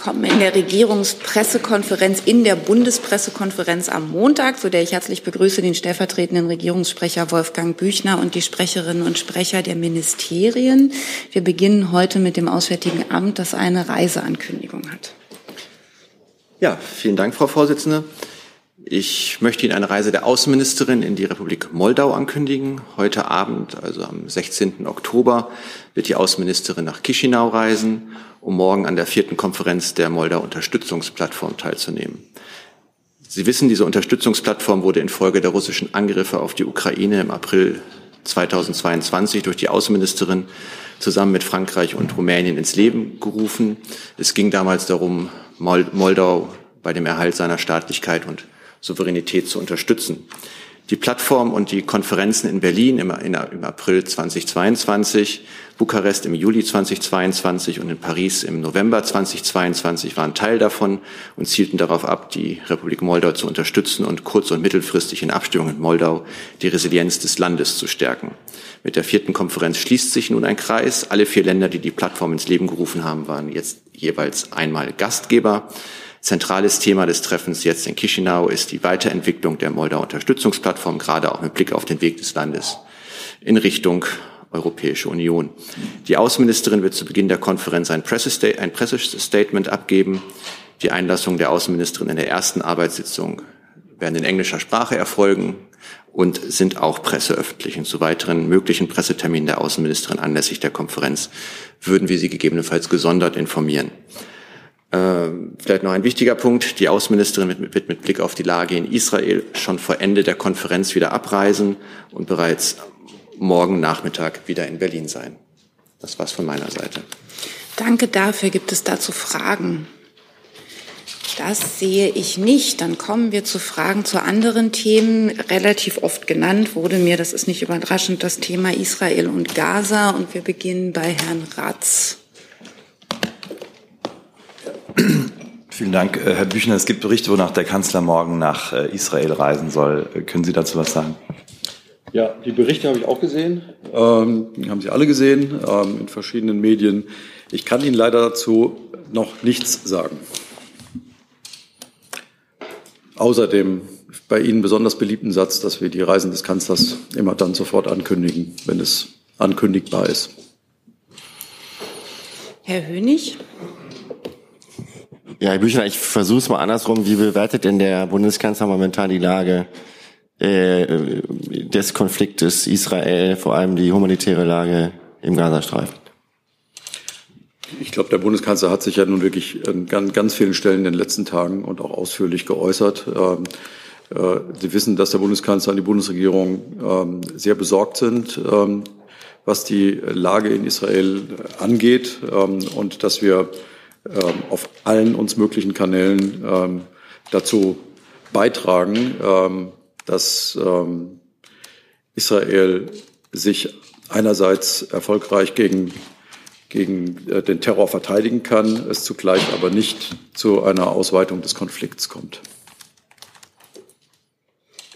willkommen in der Regierungspressekonferenz, in der Bundespressekonferenz am Montag, zu der ich herzlich begrüße den stellvertretenden Regierungssprecher Wolfgang Büchner und die Sprecherinnen und Sprecher der Ministerien. Wir beginnen heute mit dem Auswärtigen Amt, das eine Reiseankündigung hat. Ja, vielen Dank, Frau Vorsitzende. Ich möchte Ihnen eine Reise der Außenministerin in die Republik Moldau ankündigen. Heute Abend, also am 16. Oktober, wird die Außenministerin nach Chisinau reisen, um morgen an der vierten Konferenz der Moldau Unterstützungsplattform teilzunehmen. Sie wissen, diese Unterstützungsplattform wurde infolge der russischen Angriffe auf die Ukraine im April 2022 durch die Außenministerin zusammen mit Frankreich und Rumänien ins Leben gerufen. Es ging damals darum, Moldau bei dem Erhalt seiner Staatlichkeit und Souveränität zu unterstützen. Die Plattform und die Konferenzen in Berlin im, in, im, April 2022, Bukarest im Juli 2022 und in Paris im November 2022 waren Teil davon und zielten darauf ab, die Republik Moldau zu unterstützen und kurz- und mittelfristig in Abstimmung mit Moldau die Resilienz des Landes zu stärken. Mit der vierten Konferenz schließt sich nun ein Kreis. Alle vier Länder, die die Plattform ins Leben gerufen haben, waren jetzt jeweils einmal Gastgeber. Zentrales Thema des Treffens jetzt in Chisinau ist die Weiterentwicklung der Moldau Unterstützungsplattform, gerade auch mit Blick auf den Weg des Landes in Richtung Europäische Union. Die Außenministerin wird zu Beginn der Konferenz ein, Pressestatement abgeben. Die Einlassung der Außenministerin in der ersten Arbeitssitzung werden in englischer Sprache erfolgen und sind auch presseöffentlich. Und zu weiteren möglichen Presseterminen der Außenministerin anlässlich der Konferenz würden wir Sie gegebenenfalls gesondert informieren. Äh, vielleicht noch ein wichtiger Punkt. Die Außenministerin wird, wird mit Blick auf die Lage in Israel schon vor Ende der Konferenz wieder abreisen und bereits morgen Nachmittag wieder in Berlin sein. Das war's von meiner Seite. Danke dafür. Gibt es dazu Fragen? Das sehe ich nicht. Dann kommen wir zu Fragen zu anderen Themen. Relativ oft genannt wurde mir, das ist nicht überraschend, das Thema Israel und Gaza. Und wir beginnen bei Herrn Ratz. Vielen Dank, äh, Herr Büchner. Es gibt Berichte, wonach der Kanzler morgen nach äh, Israel reisen soll. Äh, können Sie dazu was sagen? Ja, die Berichte habe ich auch gesehen. Ähm, haben Sie alle gesehen ähm, in verschiedenen Medien. Ich kann Ihnen leider dazu noch nichts sagen. Außer dem bei Ihnen besonders beliebten Satz, dass wir die Reisen des Kanzlers immer dann sofort ankündigen, wenn es ankündigbar ist. Herr Hönig. Ja, Herr Büchner, ich versuche es mal andersrum. Wie bewertet denn der Bundeskanzler momentan die Lage äh, des Konfliktes Israel, vor allem die humanitäre Lage im Gazastreifen? Ich glaube, der Bundeskanzler hat sich ja nun wirklich an ganz vielen Stellen in den letzten Tagen und auch ausführlich geäußert. Ähm, äh, Sie wissen, dass der Bundeskanzler und die Bundesregierung ähm, sehr besorgt sind, ähm, was die Lage in Israel angeht und dass wir ähm, auf allen uns möglichen Kanälen ähm, dazu beitragen, ähm, dass Israel sich einerseits erfolgreich gegen, gegen äh, den Terror verteidigen kann, es zugleich aber nicht zu einer Ausweitung des Konflikts kommt.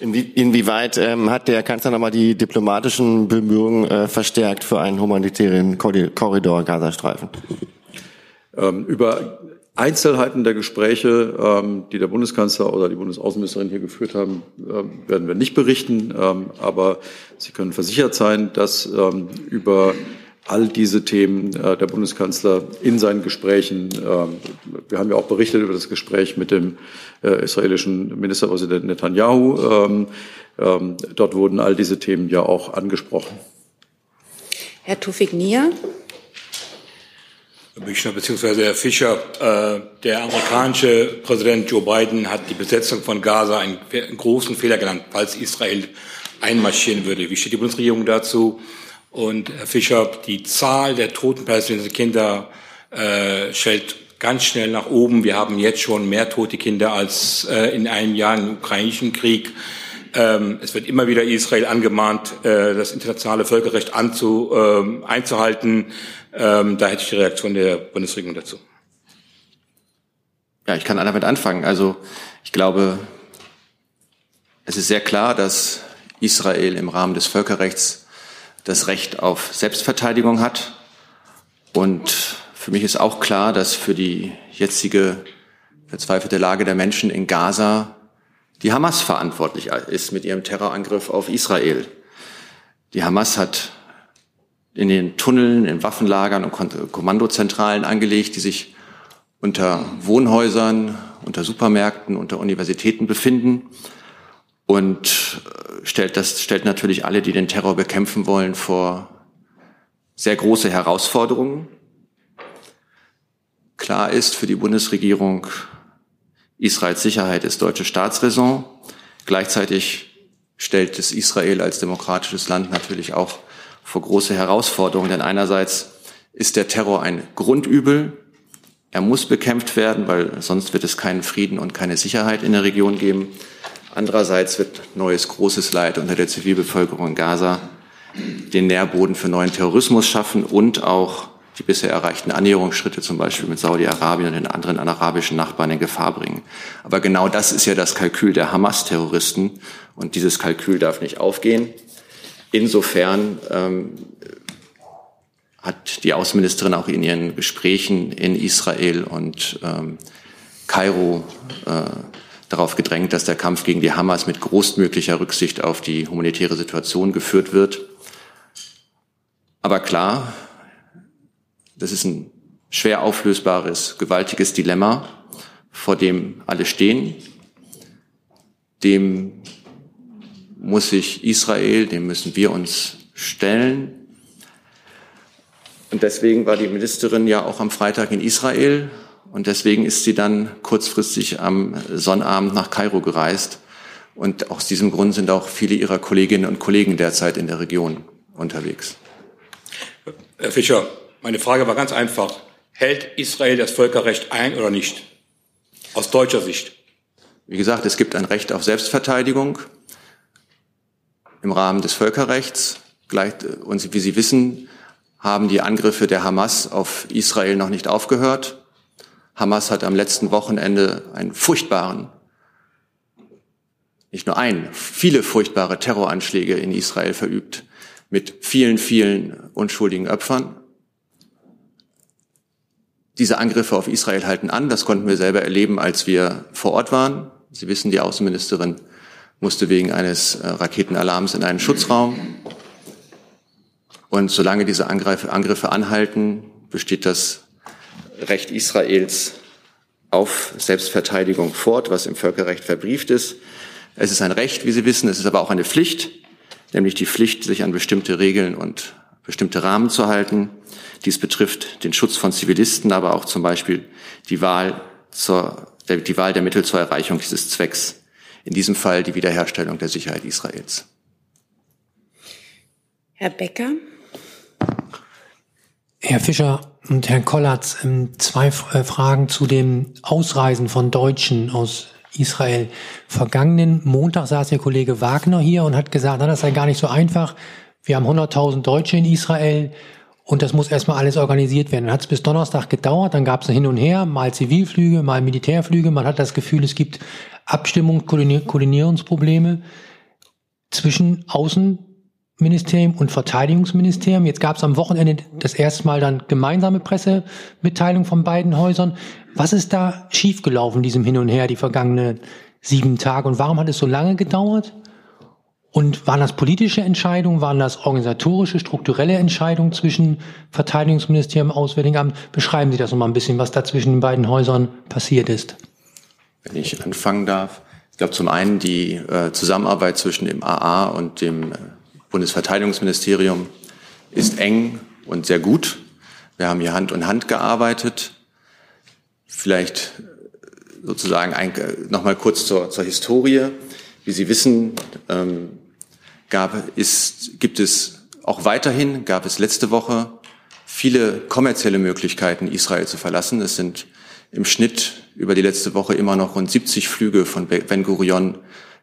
Inwieweit ähm, hat der Kanzler nochmal die diplomatischen Bemühungen äh, verstärkt für einen humanitären Korridor Gazastreifen? Ähm, über Einzelheiten der Gespräche, ähm, die der Bundeskanzler oder die Bundesaußenministerin hier geführt haben, ähm, werden wir nicht berichten. Ähm, aber Sie können versichert sein, dass ähm, über all diese Themen äh, der Bundeskanzler in seinen Gesprächen, ähm, wir haben ja auch berichtet über das Gespräch mit dem äh, israelischen Ministerpräsidenten Netanyahu. dort wurden all diese Themen ja auch angesprochen. Herr Tufik Nia. Büchner bzw. Herr Fischer, äh, der amerikanische Präsident Joe Biden hat die Besetzung von Gaza einen, großen Fehler genannt, falls Israel einmarschieren würde. Wie steht die Bundesregierung dazu? Und Herr Fischer, die Zahl der toten palästinensischen Kinder äh, schellt ganz schnell nach oben. Wir haben jetzt schon mehr tote Kinder als äh, in einem Jahr im ukrainischen Krieg. Ähm, es wird immer wieder Israel angemahnt, äh, das internationale Völkerrecht anzu, äh, einzuhalten. Ähm, da hätte ich die Reaktion der Bundesregierung dazu. Ja, ich kann damit anfangen. Also ich glaube, es ist sehr klar, dass Israel im Rahmen des Völkerrechts das Recht auf Selbstverteidigung hat und Für mich ist auch klar, dass für die jetzige verzweifelte Lage der Menschen in Gaza die Hamas verantwortlich ist mit ihrem Terrorangriff auf Israel. Die Hamas hat in den Tunneln, in Waffenlagern und Kommandozentralen angelegt, die sich unter Wohnhäusern, unter Supermärkten, unter Universitäten befinden und äh, stellt das stellt natürlich alle, die den Terror bekämpfen wollen, vor sehr große Herausforderungen. Klar ist für die Bundesregierung, Israels Sicherheit ist deutsche Staatsräson. Gleichzeitig stellt es Israel als demokratisches Land natürlich auch vor große Herausforderungen, denn einerseits ist der Terror ein Grundübel. Er muss bekämpft werden, weil sonst wird es keinen Frieden und keine Sicherheit in der Region geben. Andererseits wird neues großes Leid unter der Zivilbevölkerung in Gaza den Nährboden für neuen Terrorismus schaffen und auch die bisher erreichten Annäherungsschritte zum Beispiel mit Saudi-Arabien und den anderen arabischen Nachbarn in Gefahr bringen. Aber genau das ist ja das Kalkül der Hamas-Terroristen und dieses Kalkül darf nicht aufgehen. Insofern ähm, hat die Außenministerin auch in ihren Gesprächen in Israel und ähm, Kairo äh, darauf gedrängt, dass der Kampf gegen die Hamas mit großmöglicher Rücksicht auf die humanitäre Situation geführt wird. Aber klar, das ist ein schwer auflösbares, gewaltiges Dilemma, vor dem alle stehen. Dem muss sich Israel, dem müssen wir uns stellen. Und deswegen war die Ministerin ja auch am Freitag in Israel und deswegen ist sie dann kurzfristig am Sonnabend nach Kairo gereist. Und aus diesem Grund sind auch viele ihrer Kolleginnen und Kollegen derzeit in der Region unterwegs. Herr Fischer, meine Frage war ganz einfach. Hält Israel das Völkerrecht ein oder nicht? Aus deutscher Sicht. Wie gesagt, es gibt ein Recht auf Selbstverteidigung im Rahmen des Völkerrechts. Und wie Sie wissen, haben die Angriffe der Hamas auf Israel noch nicht aufgehört. Hamas hat am letzten Wochenende einen furchtbaren, nicht nur einen, viele furchtbare Terroranschläge in Israel verübt mit vielen, vielen unschuldigen Opfern. Diese Angriffe auf Israel halten an. Das konnten wir selber erleben, als wir vor Ort waren. Sie wissen, die Außenministerin musste wegen eines äh, Raketenalarms in einen Schutzraum. Und solange diese Angriffe, Angriffe anhalten, besteht das Recht Israels auf Selbstverteidigung fort, was im Völkerrecht verbrieft ist. Es ist ein Recht, wie Sie wissen, es ist aber auch eine Pflicht, nämlich die Pflicht, sich an bestimmte Regeln und bestimmte Rahmen zu halten. Dies betrifft den Schutz von Zivilisten, aber auch zum Beispiel die Wahl, zur, die Wahl der Mittel zur Erreichung dieses Zwecks. In diesem Fall die Wiederherstellung der Sicherheit Israels. Herr Becker. Herr Fischer und Herr Kollatz, ähm, zwei äh, Fragen zu dem Ausreisen von Deutschen aus Israel. Vergangenen Montag saß der Kollege Wagner hier und hat gesagt, na, das sei gar nicht so einfach. Wir haben 100.000 Deutsche in Israel und das muss erstmal alles organisiert werden. Dann hat es bis Donnerstag gedauert, dann gab es ein Hin und Her, mal Zivilflüge, mal Militärflüge. Man hat das Gefühl, es gibt Abstimmung, Koordinierungsprobleme zwischen Außenministerium und Verteidigungsministerium. Jetzt gab es am Wochenende das erste Mal dann gemeinsame Pressemitteilung von beiden Häusern. Was ist da schiefgelaufen, diesem Hin und Her, die vergangenen sieben Tage? Und warum hat es so lange gedauert? Und waren das politische Entscheidungen, waren das organisatorische, strukturelle Entscheidungen zwischen Verteidigungsministerium und Auswärtigem Amt? Beschreiben Sie das noch mal ein bisschen, was da zwischen den beiden Häusern passiert ist. Wenn ich anfangen darf. Ich glaube zum einen die äh, Zusammenarbeit zwischen dem AA und dem äh, Bundesverteidigungsministerium ist eng und sehr gut. Wir haben hier Hand in Hand gearbeitet. Vielleicht äh, sozusagen ein, noch mal kurz zur, zur Historie. Wie Sie wissen, ähm, gab, ist, gibt es auch weiterhin, gab es letzte Woche viele kommerzielle Möglichkeiten, Israel zu verlassen. Es sind im Schnitt über die letzte Woche immer noch rund 70 Flüge von Ben Gurion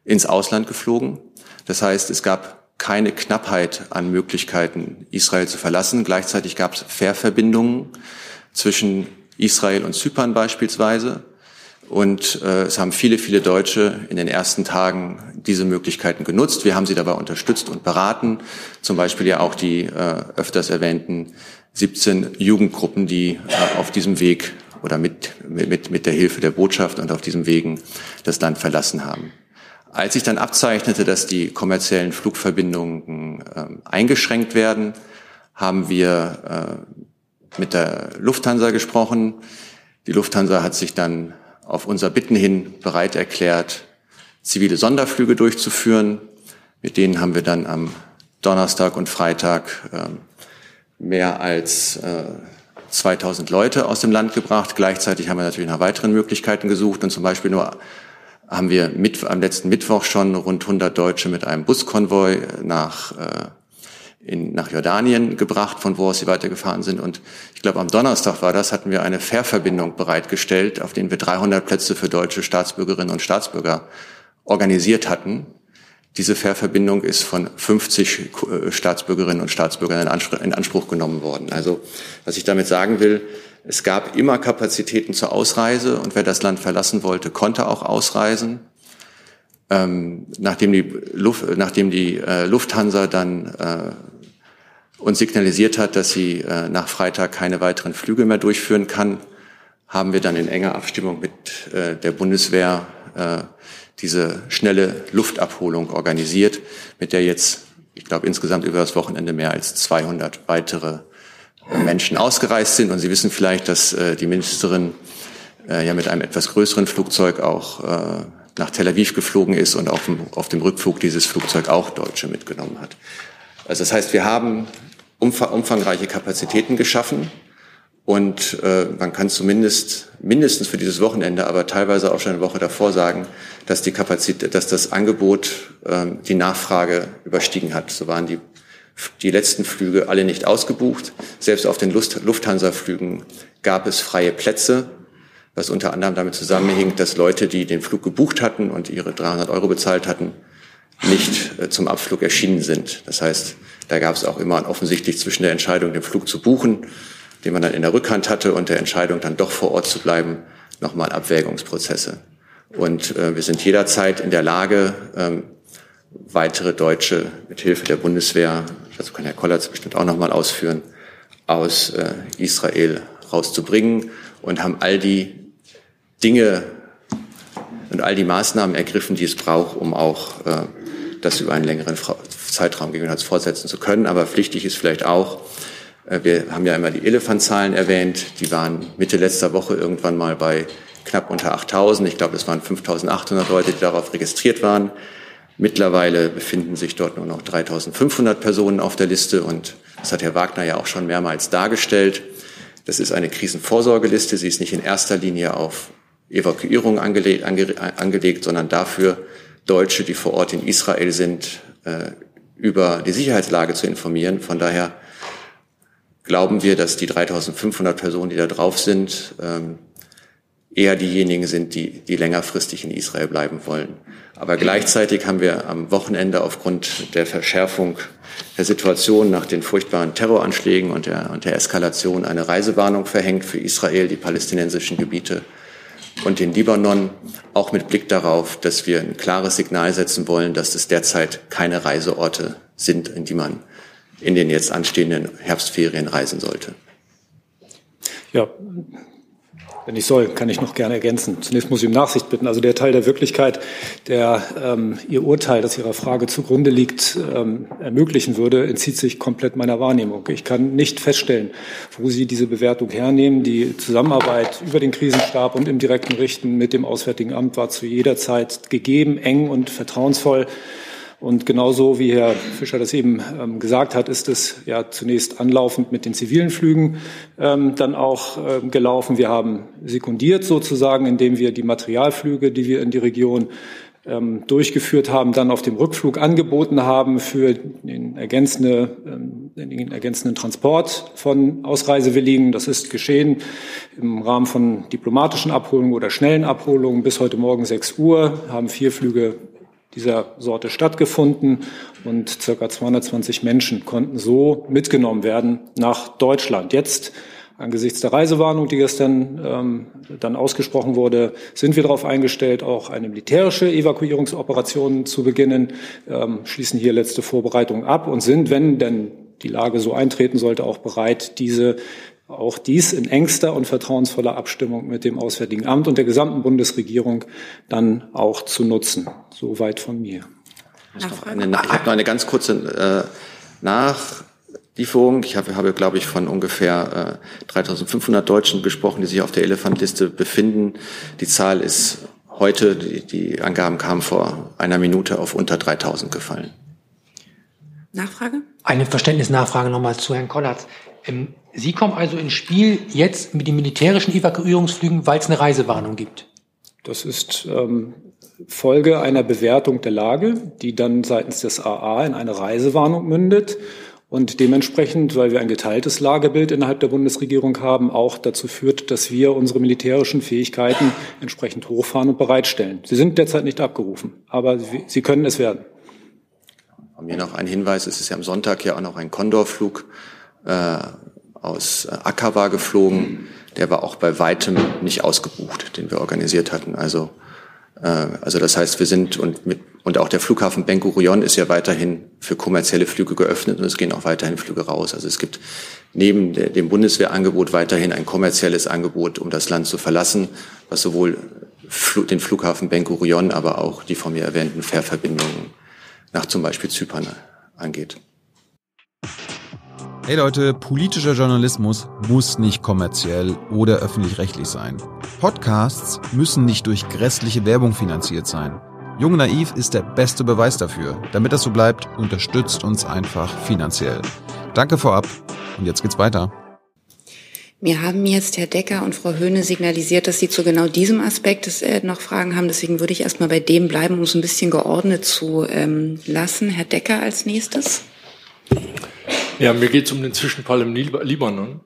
ins Ausland geflogen. Das heißt, es gab keine Knappheit an Möglichkeiten, Israel zu verlassen. Gleichzeitig gab es Fährverbindungen zwischen Israel und Zypern beispielsweise. Und äh, es haben viele, viele Deutsche in den ersten Tagen diese Möglichkeiten genutzt. Wir haben sie dabei unterstützt und beraten. Zum Beispiel ja auch die äh, öfters erwähnten 17 Jugendgruppen, die äh, auf diesem Weg oder mit, mit, mit der Hilfe der Botschaft und auf diesem Wegen das Land verlassen haben. Als sich dann abzeichnete, dass die kommerziellen Flugverbindungen äh, eingeschränkt werden, haben wir äh, mit der Lufthansa gesprochen. Die Lufthansa hat sich dann auf unser Bitten hin bereit erklärt, zivile Sonderflüge durchzuführen. Mit denen haben wir dann am Donnerstag und Freitag äh, mehr als äh, 2000 Leute aus dem Land gebracht. Gleichzeitig haben wir natürlich nach weiteren Möglichkeiten gesucht und zum Beispiel nur haben wir mit, am letzten Mittwoch schon rund 100 Deutsche mit einem Buskonvoi nach, äh, in, nach Jordanien gebracht, von wo aus sie weitergefahren sind. Und ich glaube, am Donnerstag war das, hatten wir eine Fährverbindung bereitgestellt, auf denen wir 300 Plätze für deutsche Staatsbürgerinnen und Staatsbürger organisiert hatten. Diese Fährverbindung ist von 50 äh, Staatsbürgerinnen und Staatsbürgern in Anspruch genommen worden. Also was ich damit sagen will, es gab immer Kapazitäten zur Ausreise und wer das Land verlassen wollte, konnte auch ausreisen. Ähm, nachdem die, Luft, nachdem die äh, Lufthansa dann äh, uns signalisiert hat, dass sie äh, nach Freitag keine weiteren Flüge mehr durchführen kann, haben wir dann in enger Abstimmung mit äh, der Bundeswehr äh, diese schnelle Luftabholung organisiert, mit der jetzt, ich glaube, insgesamt über das Wochenende mehr als 200 weitere Menschen ausgereist sind. Und Sie wissen vielleicht, dass äh, die Ministerin äh, ja mit einem etwas größeren Flugzeug auch äh, nach Tel Aviv geflogen ist und auf dem, auf dem Rückflug dieses Flugzeug auch Deutsche mitgenommen hat. Also das heißt, wir haben umfangreiche Kapazitäten geschaffen und äh, man kann zumindest mindestens für dieses Wochenende, aber teilweise auch schon eine Woche davor sagen, dass die Kapazität, dass das Angebot äh, die Nachfrage überstiegen hat. So waren die, die letzten Flüge alle nicht ausgebucht. Selbst auf den Lufthansa-Flügen gab es freie Plätze, was unter anderem damit zusammenhing, dass Leute, die den Flug gebucht hatten und ihre 300 Euro bezahlt hatten, nicht äh, zum Abflug erschienen sind. Das heißt, da gab es auch immer offensichtlich zwischen der Entscheidung, den Flug zu buchen den man dann in der Rückhand hatte und der Entscheidung dann doch vor Ort zu bleiben, nochmal Abwägungsprozesse. Und äh, wir sind jederzeit in der Lage, ähm, weitere Deutsche mit Hilfe der Bundeswehr, dazu kann Herr Kollatz bestimmt auch nochmal ausführen, aus äh, Israel rauszubringen und haben all die Dinge und all die Maßnahmen ergriffen, die es braucht, um auch äh, das über einen längeren Zeitraum gegebenenfalls fortsetzen zu können. Aber pflichtig ist vielleicht auch, äh, wir haben ja immer die Elefantzahlen erwähnt. Die waren Mitte letzter Woche irgendwann mal bei knapp unter 8000. Ich glaube, es waren 5800 Leute, die darauf registriert waren. Mittlerweile befinden sich dort nur noch 3500 Personen auf der Liste und das hat Herr Wagner ja auch schon mehrmals dargestellt. Das ist eine Krisenvorsorgeliste. Sie ist nicht in erster Linie auf Evakuierung angelegt, angelegt sondern dafür, Deutsche, die vor Ort in Israel sind, äh, über die Sicherheitslage zu informieren. Von daher glauben wir, dass die 3500 Personen, die da drauf sind, ähm, eher diejenigen sind, die, die längerfristig in Israel bleiben wollen. Aber gleichzeitig haben wir am Wochenende aufgrund der Verschärfung der Situation nach den furchtbaren Terroranschlägen und der, und der Eskalation eine Reisewarnung verhängt für Israel, die palästinensischen Gebiete und den Libanon, auch mit Blick darauf, dass wir ein klares Signal setzen wollen, dass es derzeit keine Reiseorte sind, in die man in den jetzt anstehenden Herbstferien reisen sollte. Ja, wenn ich soll, kann ich noch gerne ergänzen. Zunächst muss ich um Nachsicht bitten. Also der Teil der Wirklichkeit, der ähm, Ihr Urteil, das Ihrer Frage zugrunde liegt, ähm, ermöglichen würde, entzieht sich komplett meiner Wahrnehmung. Ich kann nicht feststellen, wo Sie diese Bewertung hernehmen. Die Zusammenarbeit über den Krisenstab und im direkten Richten mit dem Auswärtigen Amt war zu jeder Zeit gegeben, eng und vertrauensvoll. Und genauso wie Herr Fischer das eben ähm, gesagt hat, ist es ja zunächst anlaufend mit den zivilen Flügen ähm, dann auch ähm, gelaufen. Wir haben sekundiert sozusagen, indem wir die Materialflüge, die wir in die Region ähm, durchgeführt haben, dann auf dem Rückflug angeboten haben für den, ergänzende, ähm, den ergänzenden Transport von Ausreisewilligen. Das ist geschehen im Rahmen von diplomatischen Abholungen oder schnellen Abholungen. Bis heute Morgen 6 Uhr haben vier Flüge dieser Sorte stattgefunden und circa 220 Menschen konnten so mitgenommen werden nach Deutschland. Jetzt angesichts der Reisewarnung, die gestern ähm, dann ausgesprochen wurde, sind wir darauf eingestellt, auch eine militärische Evakuierungsoperation zu beginnen, ähm, schließen hier letzte Vorbereitungen ab und sind, wenn denn die Lage so eintreten sollte, auch bereit, diese auch dies in engster und vertrauensvoller Abstimmung mit dem Auswärtigen Amt und der gesamten Bundesregierung dann auch zu nutzen. Soweit von mir. Ich habe noch eine ganz kurze äh, Nachlieferung. Ich habe, habe glaube ich, von ungefähr äh, 3500 Deutschen gesprochen, die sich auf der Elefantliste befinden. Die Zahl ist heute, die, die Angaben kamen vor einer Minute auf unter 3000 gefallen. Nachfrage? Eine Verständnisnachfrage nochmal zu Herrn Kollatz. Ähm, Sie kommen also ins Spiel jetzt mit den militärischen Evakuierungsflügen, weil es eine Reisewarnung gibt. Das ist ähm, Folge einer Bewertung der Lage, die dann seitens des AA in eine Reisewarnung mündet und dementsprechend, weil wir ein geteiltes Lagebild innerhalb der Bundesregierung haben, auch dazu führt, dass wir unsere militärischen Fähigkeiten entsprechend hochfahren und bereitstellen. Sie sind derzeit nicht abgerufen, aber sie können es werden. Von mir noch ein Hinweis, es ist ja am Sonntag ja auch noch ein Condor-Flug äh, aus äh, Akawa geflogen. Der war auch bei weitem nicht ausgebucht, den wir organisiert hatten. Also, äh, also das heißt, wir sind und mit und auch der Flughafen Ben Gurion ist ja weiterhin für kommerzielle Flüge geöffnet und es gehen auch weiterhin Flüge raus. Also es gibt neben dem Bundeswehrangebot weiterhin ein kommerzielles Angebot, um das Land zu verlassen, was sowohl den Flughafen Ben Gurion, aber auch die von mir erwähnten Fährverbindungen nach zum Beispiel Zypern angeht. Hey Leute, politischer Journalismus muss nicht kommerziell oder öffentlich-rechtlich sein. Podcasts müssen nicht durch grässliche Werbung finanziert sein. Jung Naiv ist der beste Beweis dafür. Damit das so bleibt, unterstützt uns einfach finanziell. Danke vorab und jetzt geht's weiter. Mir haben jetzt Herr Decker und Frau Höhne signalisiert, dass Sie zu genau diesem Aspekt äh, noch Fragen haben. Deswegen würde ich erstmal bei dem bleiben, um es ein bisschen geordnet zu ähm, lassen. Herr Decker als nächstes. Ja, mir geht es um den Zwischenfall im Libanon.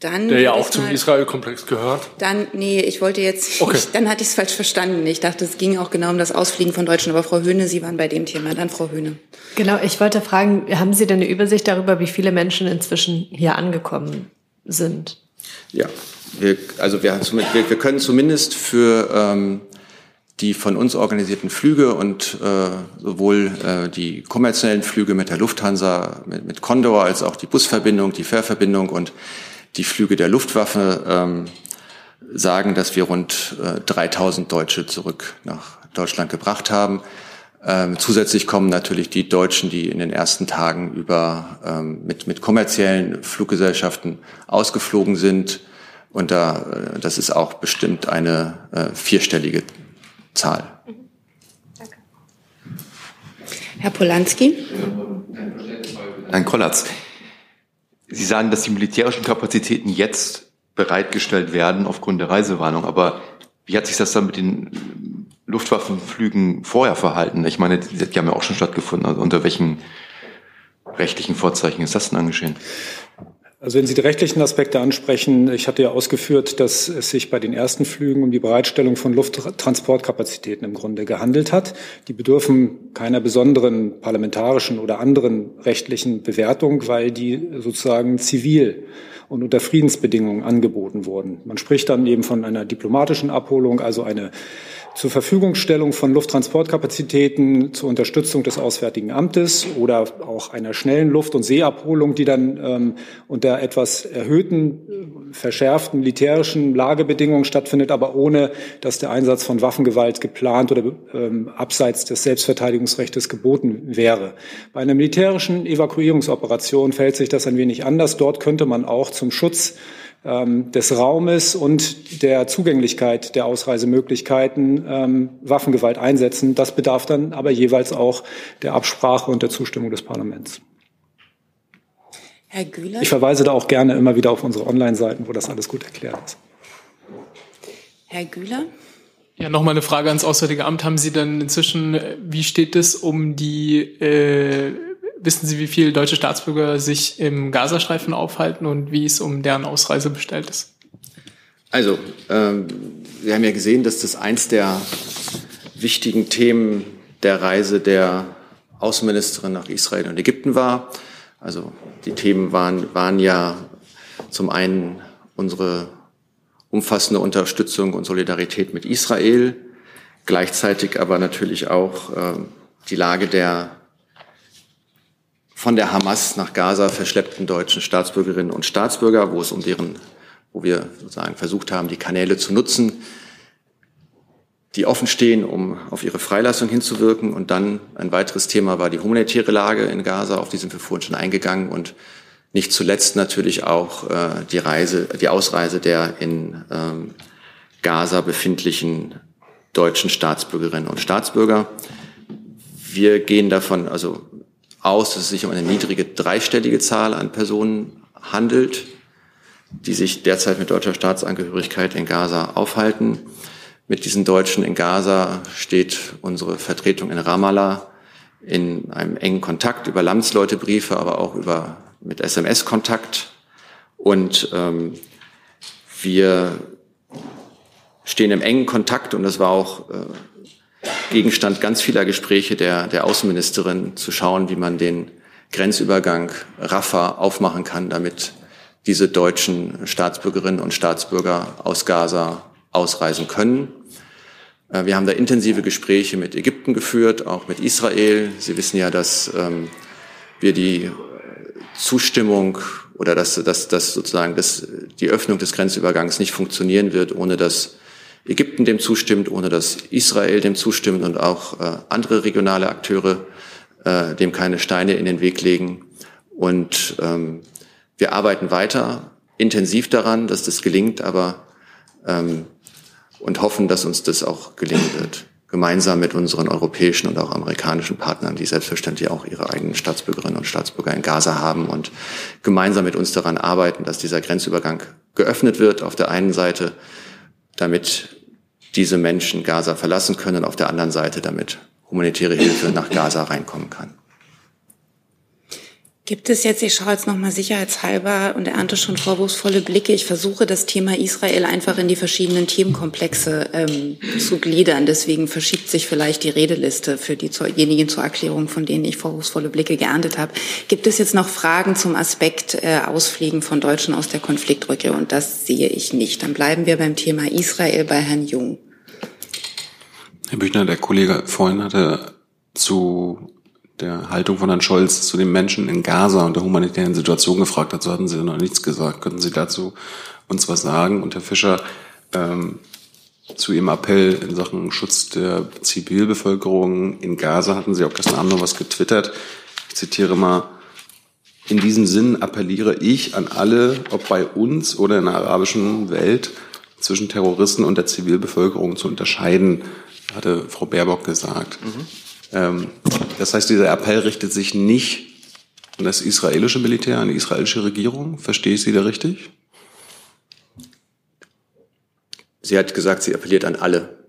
Dann der ja auch zum Israel-Komplex gehört. Dann, nee, ich wollte jetzt, okay. ich, dann hatte ich es falsch verstanden. Ich dachte, es ging auch genau um das Ausfliegen von Deutschen. Aber Frau Höhne, Sie waren bei dem Thema. Dann Frau Höhne. Genau, ich wollte fragen, haben Sie denn eine Übersicht darüber, wie viele Menschen inzwischen hier angekommen sind? Ja, wir, also wir, wir, wir können zumindest für ähm, die von uns organisierten Flüge und äh, sowohl äh, die kommerziellen Flüge mit der Lufthansa, mit, mit Condor, als auch die Busverbindung, die Fährverbindung und die Flüge der Luftwaffe ähm, sagen, dass wir rund äh, 3000 Deutsche zurück nach Deutschland gebracht haben. Ähm, zusätzlich kommen natürlich die Deutschen, die in den ersten Tagen über ähm, mit, mit kommerziellen Fluggesellschaften ausgeflogen sind. Und da, äh, das ist auch bestimmt eine äh, vierstellige Zahl. Danke. Herr Polanski. Herrn Kollatz, Sie sagen, dass die militärischen Kapazitäten jetzt bereitgestellt werden aufgrund der Reisewarnung. Aber wie hat sich das dann mit den Luftwaffenflügen vorher verhalten? Ich meine, die, die haben ja auch schon stattgefunden. Also unter welchen rechtlichen Vorzeichen ist das denn angeschehen? Also wenn Sie die rechtlichen Aspekte ansprechen, ich hatte ja ausgeführt, dass es sich bei den ersten Flügen um die Bereitstellung von Lufttransportkapazitäten im Grunde gehandelt hat. Die bedürfen keiner besonderen parlamentarischen oder anderen rechtlichen Bewertung, weil die sozusagen zivil und unter Friedensbedingungen angeboten wurden. Man spricht dann eben von einer diplomatischen Abholung, also eine zur Verfügungstellung von Lufttransportkapazitäten zur Unterstützung des Auswärtigen Amtes oder auch einer schnellen Luft- und Seeabholung, die dann ähm, unter etwas erhöhten, verschärften militärischen Lagebedingungen stattfindet, aber ohne, dass der Einsatz von Waffengewalt geplant oder ähm, abseits des Selbstverteidigungsrechts geboten wäre. Bei einer militärischen Evakuierungsoperation verhält sich das ein wenig anders. Dort könnte man auch zum Schutz des Raumes und der Zugänglichkeit der Ausreisemöglichkeiten ähm, Waffengewalt einsetzen. Das bedarf dann aber jeweils auch der Absprache und der Zustimmung des Parlaments. Herr Güler? Ich verweise da auch gerne immer wieder auf unsere Online-Seiten, wo das alles gut erklärt ist. Herr Güler? Ja, nochmal eine Frage ans Auswärtige Amt. Haben Sie denn inzwischen, wie steht es um die äh, Wissen Sie, wie viele deutsche Staatsbürger sich im Gazastreifen aufhalten und wie es um deren Ausreise bestellt ist? Also, ähm, wir haben ja gesehen, dass das eins der wichtigen Themen der Reise der Außenministerin nach Israel und Ägypten war. Also die Themen waren, waren ja zum einen unsere umfassende Unterstützung und Solidarität mit Israel, gleichzeitig aber natürlich auch äh, die Lage der von der Hamas nach Gaza verschleppten deutschen Staatsbürgerinnen und Staatsbürger, wo es um deren, wo wir sozusagen versucht haben, die Kanäle zu nutzen, die offen stehen, um auf ihre Freilassung hinzuwirken. Und dann ein weiteres Thema war die humanitäre Lage in Gaza, auf die sind wir vorhin schon eingegangen. Und nicht zuletzt natürlich auch äh, die Reise, die Ausreise der in ähm, Gaza befindlichen deutschen Staatsbürgerinnen und Staatsbürger. Wir gehen davon also aus, dass es sich um eine niedrige dreistellige Zahl an Personen handelt, die sich derzeit mit deutscher Staatsangehörigkeit in Gaza aufhalten. Mit diesen Deutschen in Gaza steht unsere Vertretung in Ramallah in einem engen Kontakt über Landsleutebriefe, aber auch über mit SMS-Kontakt. Und ähm, wir stehen im engen Kontakt und das war auch äh, Gegenstand ganz vieler Gespräche der, der Außenministerin, zu schauen, wie man den Grenzübergang Rafah aufmachen kann, damit diese deutschen Staatsbürgerinnen und Staatsbürger aus Gaza ausreisen können. Äh, wir haben da intensive Gespräche mit Ägypten geführt, auch mit Israel. Sie wissen ja, dass ähm, wir die Zustimmung oder dass, dass, dass sozusagen dass die Öffnung des Grenzübergangs nicht funktionieren wird, ohne dass Ägypten dem zustimmt, ohne dass Israel dem zustimmt und auch äh, andere regionale Akteure äh, dem keine Steine in den Weg legen. Und ähm, wir arbeiten weiter intensiv daran, dass das gelingt, aber ähm, und hoffen, dass uns das auch gelingen wird. Gemeinsam mit unseren europäischen und auch amerikanischen Partnern, die selbstverständlich auch ihre eigenen Staatsbürgerinnen und Staatsbürger in Gaza haben und gemeinsam mit uns daran arbeiten, dass dieser Grenzübergang geöffnet wird auf der einen Seite damit diese Menschen Gaza verlassen können, auf der anderen Seite damit humanitäre Hilfe nach Gaza reinkommen kann. Gibt es jetzt, ich schaue jetzt nochmal sicherheitshalber und ernte schon vorwurfsvolle Blicke. Ich versuche das Thema Israel einfach in die verschiedenen Themenkomplexe ähm, zu gliedern. Deswegen verschiebt sich vielleicht die Redeliste für diejenigen zur Erklärung, von denen ich vorwurfsvolle Blicke geerntet habe. Gibt es jetzt noch Fragen zum Aspekt äh, Ausfliegen von Deutschen aus der Konfliktregion? Das sehe ich nicht. Dann bleiben wir beim Thema Israel bei Herrn Jung. Herr Büchner, der Kollege vorhin hatte zu der Haltung von Herrn Scholz zu den Menschen in Gaza und der humanitären Situation gefragt. Dazu hatten Sie noch nichts gesagt. Könnten Sie dazu uns was sagen? Und Herr Fischer, ähm, zu Ihrem Appell in Sachen Schutz der Zivilbevölkerung in Gaza hatten Sie auch gestern Abend noch was getwittert. Ich zitiere mal, in diesem Sinn appelliere ich an alle, ob bei uns oder in der arabischen Welt, zwischen Terroristen und der Zivilbevölkerung zu unterscheiden, hatte Frau Baerbock gesagt. Mhm. Ähm, das heißt, dieser Appell richtet sich nicht an das israelische Militär, an die israelische Regierung. Verstehe ich Sie da richtig? Sie hat gesagt, sie appelliert an alle.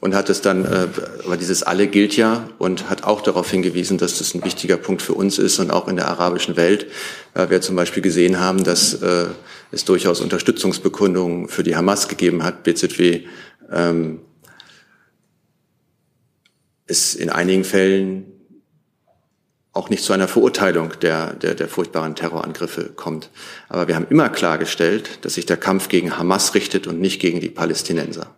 Und hat es dann, äh, aber dieses alle gilt ja und hat auch darauf hingewiesen, dass das ein wichtiger Punkt für uns ist und auch in der arabischen Welt, weil wir zum Beispiel gesehen haben, dass äh, es durchaus Unterstützungsbekundungen für die Hamas gegeben hat. BZW ähm, es in einigen Fällen auch nicht zu einer Verurteilung der, der, der furchtbaren Terrorangriffe kommt. Aber wir haben immer klargestellt, dass sich der Kampf gegen Hamas richtet und nicht gegen die Palästinenser.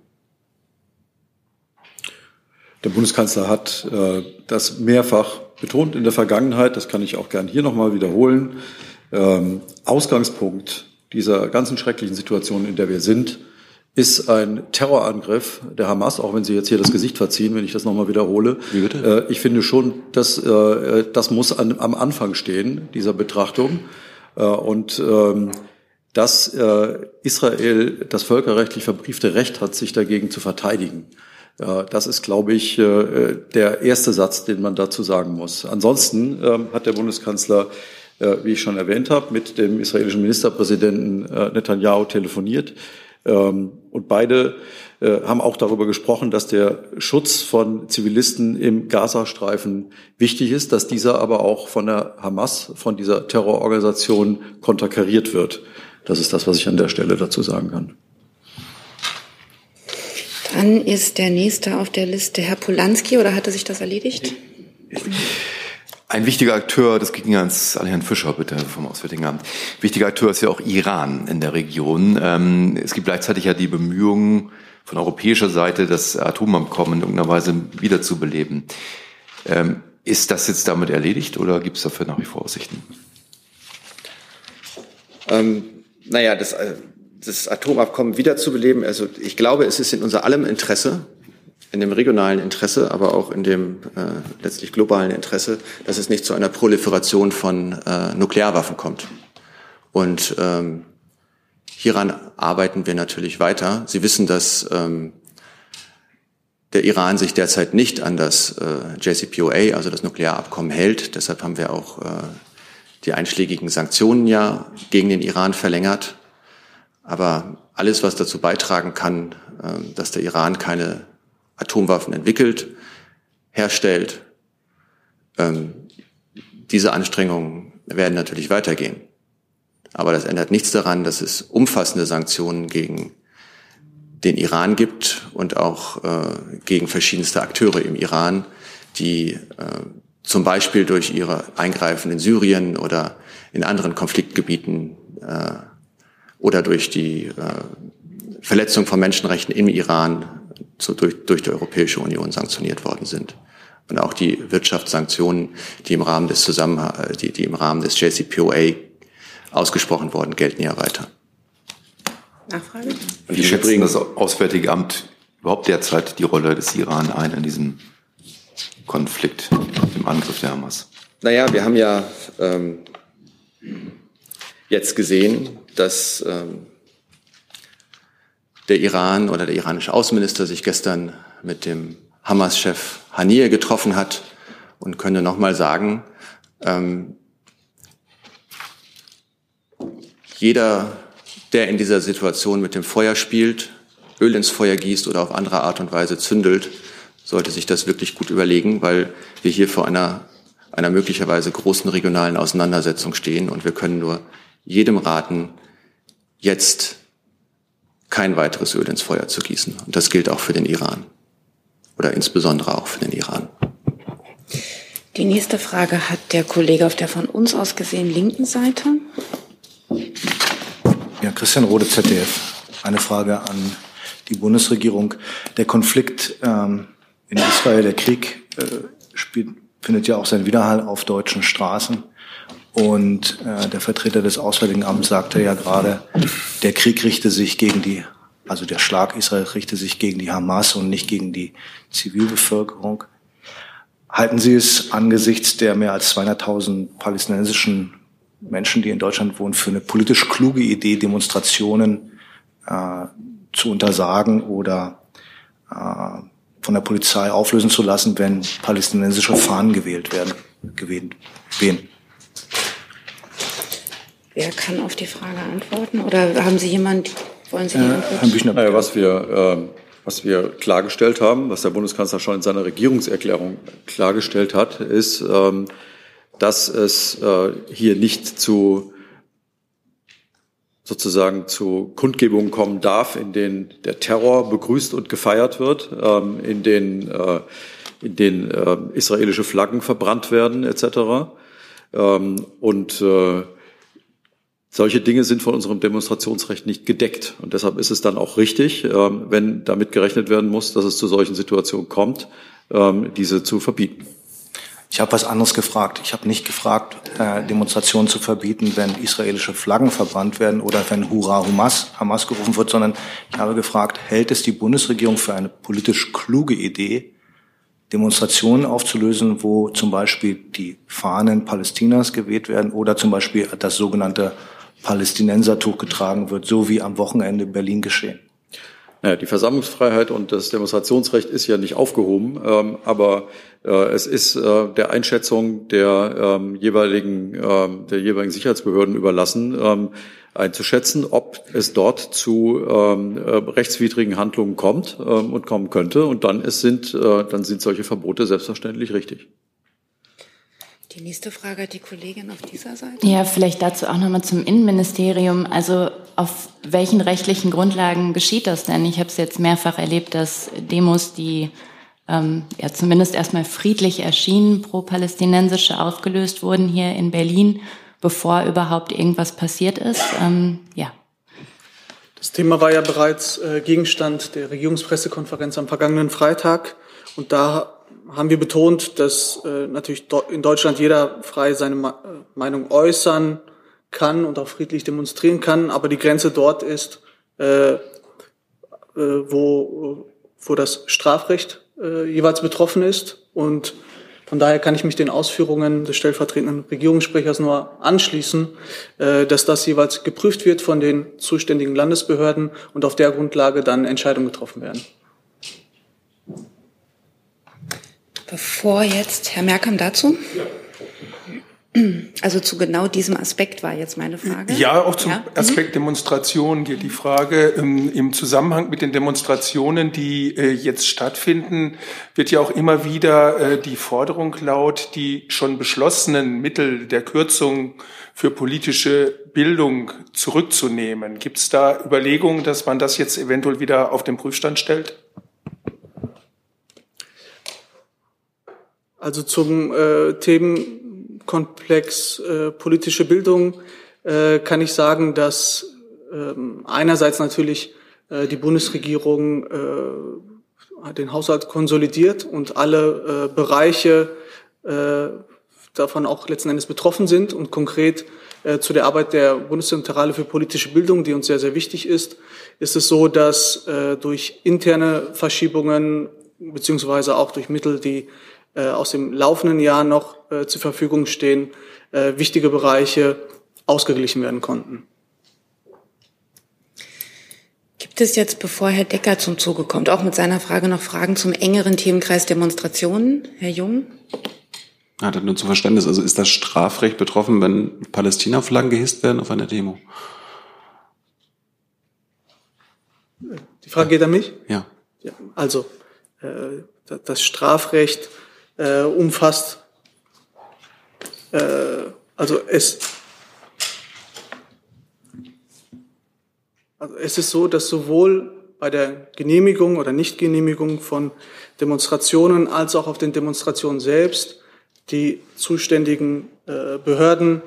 Der Bundeskanzler hat äh, das mehrfach betont in der Vergangenheit, das kann ich auch gern hier nochmal wiederholen. Ähm, Ausgangspunkt dieser ganzen schrecklichen Situation, in der wir sind, ist ein Terrorangriff der Hamas, auch wenn Sie jetzt hier das Gesicht verziehen, wenn ich das nochmal wiederhole. Wie bitte? Äh, ich finde schon, dass äh, das muss an, am Anfang stehen, dieser Betrachtung. Äh, und ähm, dass äh, Israel das völkerrechtlich verbriefte Recht hat, sich dagegen zu verteidigen. Das ist, glaube ich, der erste Satz, den man dazu sagen muss. Ansonsten äh, hat der Bundeskanzler wie ich schon erwähnt habe, mit dem israelischen Ministerpräsidenten Netanyahu telefoniert. Ähm, und beide äh, haben auch darüber gesprochen, dass der Schutz von Zivilisten im Gazastreifen wichtig ist, dass dieser aber auch von der Hamas, von dieser Terrororganisation konterkariert wird. Das ist das, was ich an der Stelle dazu sagen kann. Dann ist der nächste auf der Liste Herr Polanski oder hatte sich das erledigt? Ein wichtiger Akteur, das ging ans an Herrn Fischer bitte vom Auswärtigen Amt. Wichtiger Akteur ist ja auch Iran in der Region. Ähm, es gibt gleichzeitig ja die Bemühungen von europäischer Seite, das Atomabkommen in irgendeiner Weise wiederzubeleben. Ähm, Ist das jetzt damit erledigt oder gibt es dafür nach wie vor Aussichten? Ähm, naja, das, äh, das Atomabkommen wiederzubeleben, also ich glaube, es ist in unser allem Interesse, in dem regionalen Interesse, aber auch in dem äh, letztlich globalen Interesse, dass es nicht zu einer Proliferation von äh, Nuklearwaffen kommt. Und ähm, hieran arbeiten wir natürlich weiter. Sie wissen, dass ähm, der Iran sich derzeit nicht an das äh, JCPOA, also das Nuklearabkommen, hält. Deshalb haben wir auch äh, die einschlägigen Sanktionen ja gegen den Iran verlängert. Aber alles, was dazu beitragen kann, äh, dass der Iran keine Atomwaffen entwickelt, herstellt, ähm, diese Anstrengungen werden natürlich weitergehen. Aber das ändert nichts daran, dass es umfassende Sanktionen gegen den Iran gibt und auch äh, gegen verschiedenste Akteure im Iran, die äh, zum Beispiel durch ihre Eingreifen in Syrien oder in anderen Konfliktgebieten äh, oder durch die äh, Verletzung von Menschenrechten im Iran zu, durch, durch die Europäische Union sanktioniert worden sind. Und auch die Wirtschaftssanktionen, die im Rahmen des Zusammenhang, die, die im Rahmen des JCPOA ausgesprochen worden, gelten ja weiter. Nachfrage? Und Wie schätzt das Auswärtige Amt überhaupt derzeit die Rolle des Iran ein in diesem Konflikt, dem Angriff der Hamas? Naja, wir haben ja ähm, jetzt gesehen, dass ähm, der Iran oder der iranische Außenminister sich gestern mit dem Hamas-Chef Haniyeh getroffen hat und könnte nochmal sagen, ähm, jeder, der in dieser Situation mit dem Feuer spielt, Öl ins Feuer gießt oder auf andere Art und Weise zündelt, sollte sich das wirklich gut überlegen, weil wir hier vor einer, einer möglicherweise großen regionalen Auseinandersetzung stehen und wir können nur jedem raten, jetzt kein weiteres Öl ins Feuer zu gießen. Und das gilt auch für den Iran. Oder insbesondere auch für den Iran. Die nächste Frage hat der Kollege auf der von uns aus gesehen linken Seite. Ja, Christian Rode, ZDF. Eine Frage an die Bundesregierung. Der Konflikt ähm, in Israel, der Krieg, äh, spielt, findet ja auch seinen Widerhall auf deutschen Straßen. Und äh, der Vertreter des Auswärtigen Amts sagte ja gerade, der Krieg richte sich gegen die, also der Schlag Israel richte sich gegen die Hamas und nicht gegen die Zivilbevölkerung. Halten Sie es angesichts der mehr als 200.000 palästinensischen Menschen, die in Deutschland wohnen, für eine politisch kluge Idee, Demonstrationen äh, zu untersagen oder äh, von der Polizei auflösen zu lassen, wenn palästinensische Fahnen gewählt werden, gewählt, wehen? Wer kann auf die Frage antworten? Oder haben Sie jemand, wollen Sie die Antwort? Herr Büchner, naja, was wir, äh, was wir klargestellt haben, was der Bundeskanzler schon in seiner Regierungserklärung klargestellt hat, ist, ähm, dass es äh, hier nicht zu sozusagen zu Kundgebungen kommen darf, in denen der Terror begrüßt und gefeiert wird, ähm, in denen, äh, in denen äh, israelische Flaggen verbrannt werden etc. Ähm, und äh, solche Dinge sind von unserem Demonstrationsrecht nicht gedeckt. Und deshalb ist es dann auch richtig, ähm, wenn damit gerechnet werden muss, dass es zu solchen Situationen kommt, ähm, diese zu verbieten. Ich habe was anderes gefragt. Ich habe nicht gefragt, äh, Demonstrationen zu verbieten, wenn israelische Flaggen verbrannt werden oder wenn Hurra Hamas, Hamas gerufen wird, sondern ich habe gefragt, hält es die Bundesregierung für eine politisch kluge Idee, Demonstrationen aufzulösen, wo zum Beispiel die Fahnen Palästinas geweht werden oder zum Beispiel das sogenannte Palästinensertuch getragen wird, so wie am Wochenende in Berlin geschehen. Naja, die Versammlungsfreiheit und das Demonstrationsrecht ist ja nicht aufgehoben, ähm, aber äh, es ist äh, der Einschätzung der ähm, jeweiligen, ähm, der jeweiligen Sicherheitsbehörden überlassen, ähm, einzuschätzen, ob es dort zu ähm, äh, rechtswidrigen Handlungen kommt ähm, und kommen könnte. Und dann es sind, äh, dann sind solche Verbote selbstverständlich richtig. Die nächste Frage hat die Kollegin auf dieser Seite. Ja, vielleicht dazu auch nochmal zum Innenministerium. Also auf welchen rechtlichen Grundlagen geschieht das denn? Ich habe es jetzt mehrfach erlebt, dass Demos, die ähm, ja zumindest erstmal friedlich erschienen, pro-palästinensische, aufgelöst wurden hier in Berlin, bevor überhaupt irgendwas passiert ist. Ähm, ja. Das Thema war ja bereits äh, Gegenstand der Regierungspressekonferenz am vergangenen Freitag. Und da haben wir betont, dass äh, natürlich in Deutschland jeder frei seine Ma äh, Meinung äußern kann und auch friedlich demonstrieren kann, aber die Grenze dort ist, äh, äh, wo, wo das Strafrecht äh, jeweils betroffen ist. Und von daher kann ich mich den Ausführungen des stellvertretenden Regierungssprechers nur anschließen, äh, dass das jeweils geprüft wird von den zuständigen Landesbehörden und auf der Grundlage dann Entscheidungen getroffen werden. Bevor jetzt Herr Merkam dazu. Ja. Also zu genau diesem Aspekt war jetzt meine Frage. Ja, auch zum ja? Mhm. Aspekt Demonstrationen geht die Frage. Ähm, Im Zusammenhang mit den Demonstrationen, die äh, jetzt stattfinden, wird ja auch immer wieder äh, die Forderung laut, die schon beschlossenen Mittel der Kürzung für politische Bildung zurückzunehmen. Gibt es da Überlegungen, dass man das jetzt eventuell wieder auf den Prüfstand stellt? Also zum äh, Themen Komplex äh, politische Bildung äh, kann ich sagen, dass äh, einerseits natürlich äh, die Bundesregierung äh, den Haushalt konsolidiert und alle äh, Bereiche äh, davon auch letzten Endes betroffen sind und konkret äh, zu der Arbeit der Bundeszentrale für politische Bildung, die uns sehr, sehr wichtig ist, ist es so, dass äh, durch interne Verschiebungen beziehungsweise auch durch Mittel, die äh, aus dem laufenden Jahr noch äh, zur Verfügung stehen, äh, wichtige Bereiche ausgeglichen werden konnten. Gibt es jetzt, bevor Herr Decker zum Zuge kommt, auch mit seiner Frage noch Fragen zum engeren Themenkreis Demonstrationen? Herr Jung? Ja, das nur zum Verständnis. Also ist das Strafrecht betroffen, wenn Palästina-Flaggen gehisst werden auf einer Demo? Die Frage geht an mich? Ja. ja also, äh, das Strafrecht äh, umfasst. Äh, also es, also es ist so, dass sowohl bei der Genehmigung oder Nichtgenehmigung von Demonstrationen als auch auf den Demonstrationen selbst die zuständigen äh, Behörden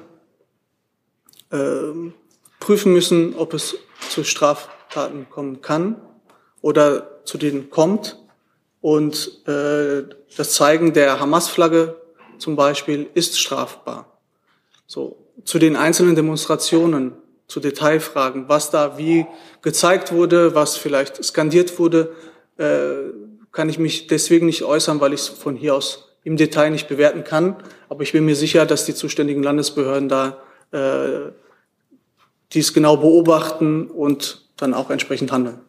äh, prüfen müssen, ob es zu Straftaten kommen kann oder zu denen kommt und äh, das Zeigen der Hamas-Flagge zum Beispiel ist strafbar. So zu den einzelnen Demonstrationen, zu Detailfragen, was da wie gezeigt wurde, was vielleicht skandiert wurde, äh, kann ich mich deswegen nicht äußern, weil ich es von hier aus im Detail nicht bewerten kann. Aber ich bin mir sicher, dass die zuständigen Landesbehörden da äh, dies genau beobachten und dann auch entsprechend handeln.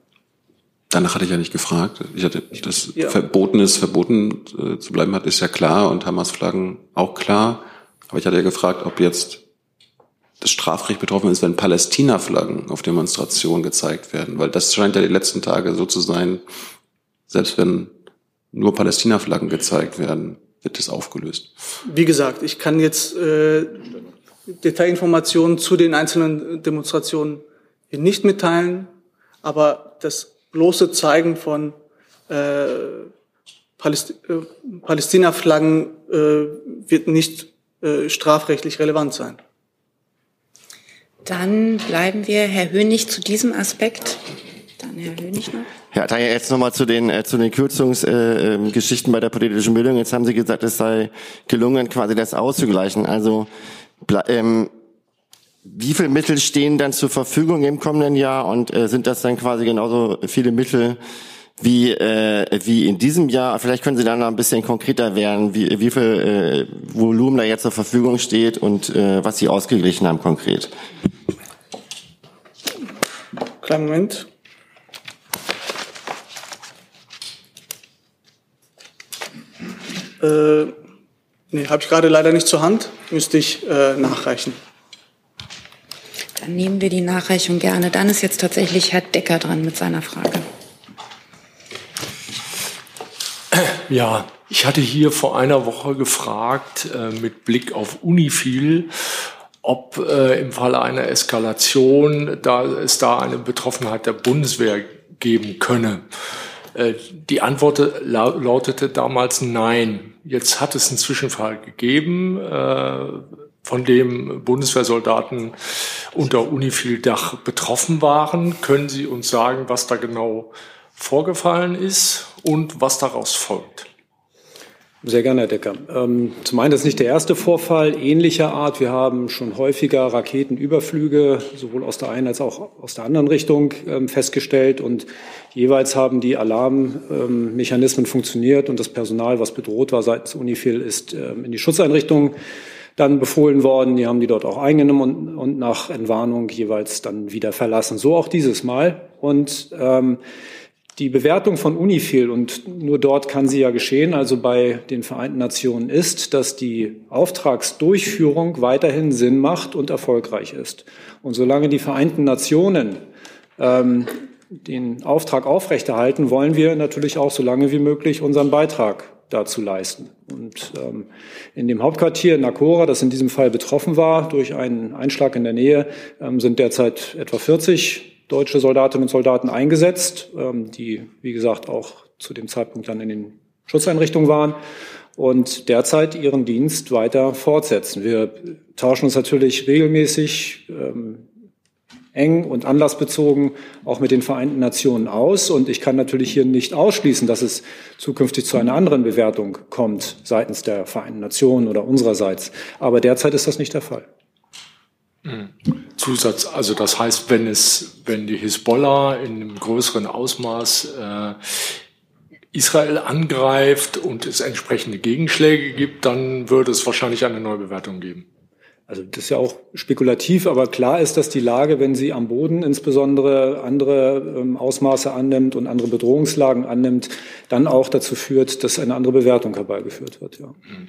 Danach hatte ich ja nicht gefragt. Ich hatte, das ja. verboten ist, verboten äh, zu bleiben hat, ist ja klar und Hamas-Flaggen auch klar. Aber ich hatte ja gefragt, ob jetzt das Strafrecht betroffen ist, wenn Palästina-Flaggen auf Demonstrationen gezeigt werden. Weil das scheint ja die letzten Tage so zu sein, selbst wenn nur Palästina-Flaggen gezeigt werden, wird das aufgelöst. Wie gesagt, ich kann jetzt äh, Detailinformationen zu den einzelnen Demonstrationen nicht mitteilen, aber das bloße Zeigen von äh, Paläst äh, Palästina-Flaggen äh, wird nicht äh, strafrechtlich relevant sein. Dann bleiben wir, Herr Hönig, zu diesem Aspekt. Dann Herr Hönig noch. Ja, Tanja, jetzt nochmal zu den, äh, zu den Kürzungsgeschichten äh, bei der politischen Bildung. Jetzt haben Sie gesagt, es sei gelungen, quasi das auszugleichen. Also ähm, wie viele Mittel stehen dann zur Verfügung im kommenden Jahr und äh, sind das dann quasi genauso viele Mittel wie, äh, wie in diesem Jahr? Vielleicht können Sie dann noch ein bisschen konkreter werden, wie, wie viel äh, Volumen da jetzt zur Verfügung steht und äh, was Sie ausgeglichen haben konkret. Kleinen Moment. Äh, nee, habe ich gerade leider nicht zur Hand, müsste ich äh, nachreichen. Dann nehmen wir die Nachreichung gerne. Dann ist jetzt tatsächlich Herr Decker dran mit seiner Frage. Ja, ich hatte hier vor einer Woche gefragt, äh, mit Blick auf Unifil, ob äh, im Falle einer Eskalation da es da eine Betroffenheit der Bundeswehr geben könne. Äh, die Antwort lautete damals nein. Jetzt hat es einen Zwischenfall gegeben. Von dem Bundeswehrsoldaten unter Unifil-Dach betroffen waren. Können Sie uns sagen, was da genau vorgefallen ist und was daraus folgt? Sehr gerne, Herr Decker. Ähm, zum einen, das ist nicht der erste Vorfall ähnlicher Art. Wir haben schon häufiger Raketenüberflüge sowohl aus der einen als auch aus der anderen Richtung ähm, festgestellt. Und jeweils haben die Alarmmechanismen funktioniert und das Personal, was bedroht war seitens Unifil, ist ähm, in die Schutzeinrichtung dann befohlen worden. Die haben die dort auch eingenommen und, und nach Entwarnung jeweils dann wieder verlassen. So auch dieses Mal. Und ähm, die Bewertung von UNIFIL, und nur dort kann sie ja geschehen, also bei den Vereinten Nationen, ist, dass die Auftragsdurchführung weiterhin Sinn macht und erfolgreich ist. Und solange die Vereinten Nationen ähm, den Auftrag aufrechterhalten, wollen wir natürlich auch so lange wie möglich unseren Beitrag dazu leisten. Und ähm, in dem Hauptquartier Nakora, das in diesem Fall betroffen war durch einen Einschlag in der Nähe, ähm, sind derzeit etwa 40 deutsche Soldatinnen und Soldaten eingesetzt, ähm, die, wie gesagt, auch zu dem Zeitpunkt dann in den Schutzeinrichtungen waren und derzeit ihren Dienst weiter fortsetzen. Wir tauschen uns natürlich regelmäßig ähm, eng und anlassbezogen auch mit den Vereinten Nationen aus. Und ich kann natürlich hier nicht ausschließen, dass es zukünftig zu einer anderen Bewertung kommt seitens der Vereinten Nationen oder unsererseits. Aber derzeit ist das nicht der Fall. Mhm. Zusatz, also das heißt, wenn es, wenn die Hisbollah in einem größeren Ausmaß äh, Israel angreift und es entsprechende Gegenschläge gibt, dann würde es wahrscheinlich eine Neubewertung geben. Also das ist ja auch spekulativ, aber klar ist, dass die Lage, wenn sie am Boden insbesondere andere ähm, Ausmaße annimmt und andere Bedrohungslagen annimmt, dann auch dazu führt, dass eine andere Bewertung herbeigeführt wird. Ja. Mhm.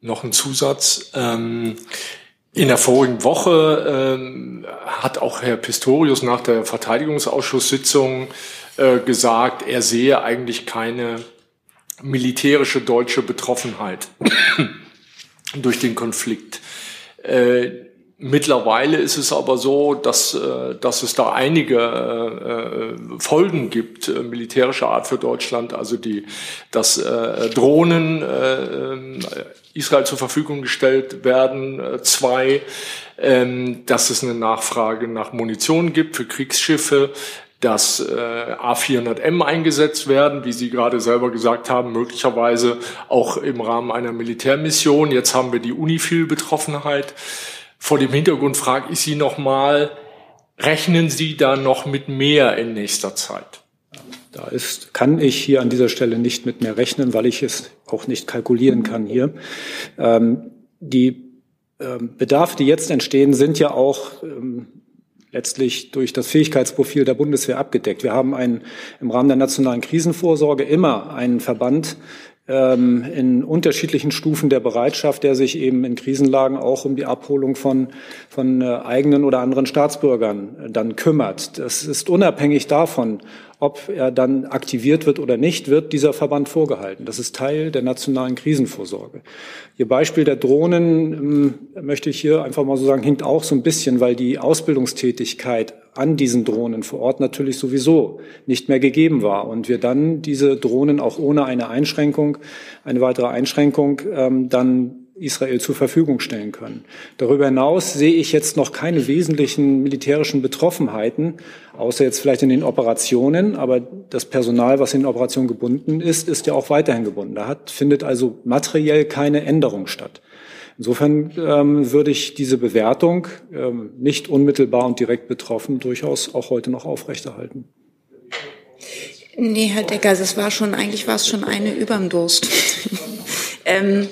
Noch ein Zusatz. Ähm, in der vorigen Woche ähm, hat auch Herr Pistorius nach der Verteidigungsausschusssitzung äh, gesagt, er sehe eigentlich keine militärische deutsche Betroffenheit durch den Konflikt. Äh, mittlerweile ist es aber so, dass, äh, dass es da einige äh, Folgen gibt, äh, militärischer Art für Deutschland, also die, dass äh, Drohnen äh, Israel zur Verfügung gestellt werden. Äh, zwei, ähm, dass es eine Nachfrage nach Munition gibt für Kriegsschiffe, dass äh, A400M eingesetzt werden, wie Sie gerade selber gesagt haben, möglicherweise auch im Rahmen einer Militärmission. Jetzt haben wir die Unifil-Betroffenheit. Vor dem Hintergrund frage ich Sie nochmal, rechnen Sie da noch mit mehr in nächster Zeit? Da ist, kann ich hier an dieser Stelle nicht mit mehr rechnen, weil ich es auch nicht kalkulieren kann hier. Ähm, die ähm, Bedarfe, die jetzt entstehen, sind ja auch ähm, letztlich durch das Fähigkeitsprofil der Bundeswehr abgedeckt. Wir haben einen, im Rahmen der nationalen Krisenvorsorge immer einen Verband ähm, in unterschiedlichen Stufen der Bereitschaft, der sich eben in Krisenlagen auch um die Abholung von, von äh, eigenen oder anderen Staatsbürgern äh, dann kümmert. Das ist unabhängig davon, ob er dann aktiviert wird oder nicht, wird dieser Verband vorgehalten. Das ist Teil der nationalen Krisenvorsorge. Ihr Beispiel der Drohnen ähm, möchte ich hier einfach mal so sagen, hinkt auch so ein bisschen, weil die Ausbildungstätigkeit an diesen Drohnen vor Ort natürlich sowieso nicht mehr gegeben war und wir dann diese Drohnen auch ohne eine Einschränkung, eine weitere Einschränkung ähm, dann Israel zur Verfügung stellen können. Darüber hinaus sehe ich jetzt noch keine wesentlichen militärischen Betroffenheiten, außer jetzt vielleicht in den Operationen. Aber das Personal, was in den Operationen gebunden ist, ist ja auch weiterhin gebunden. Da hat, findet also materiell keine Änderung statt. Insofern ähm, würde ich diese Bewertung ähm, nicht unmittelbar und direkt betroffen durchaus auch heute noch aufrechterhalten. Nee, Herr Decker, es war schon, eigentlich war es schon eine überm Durst. ähm,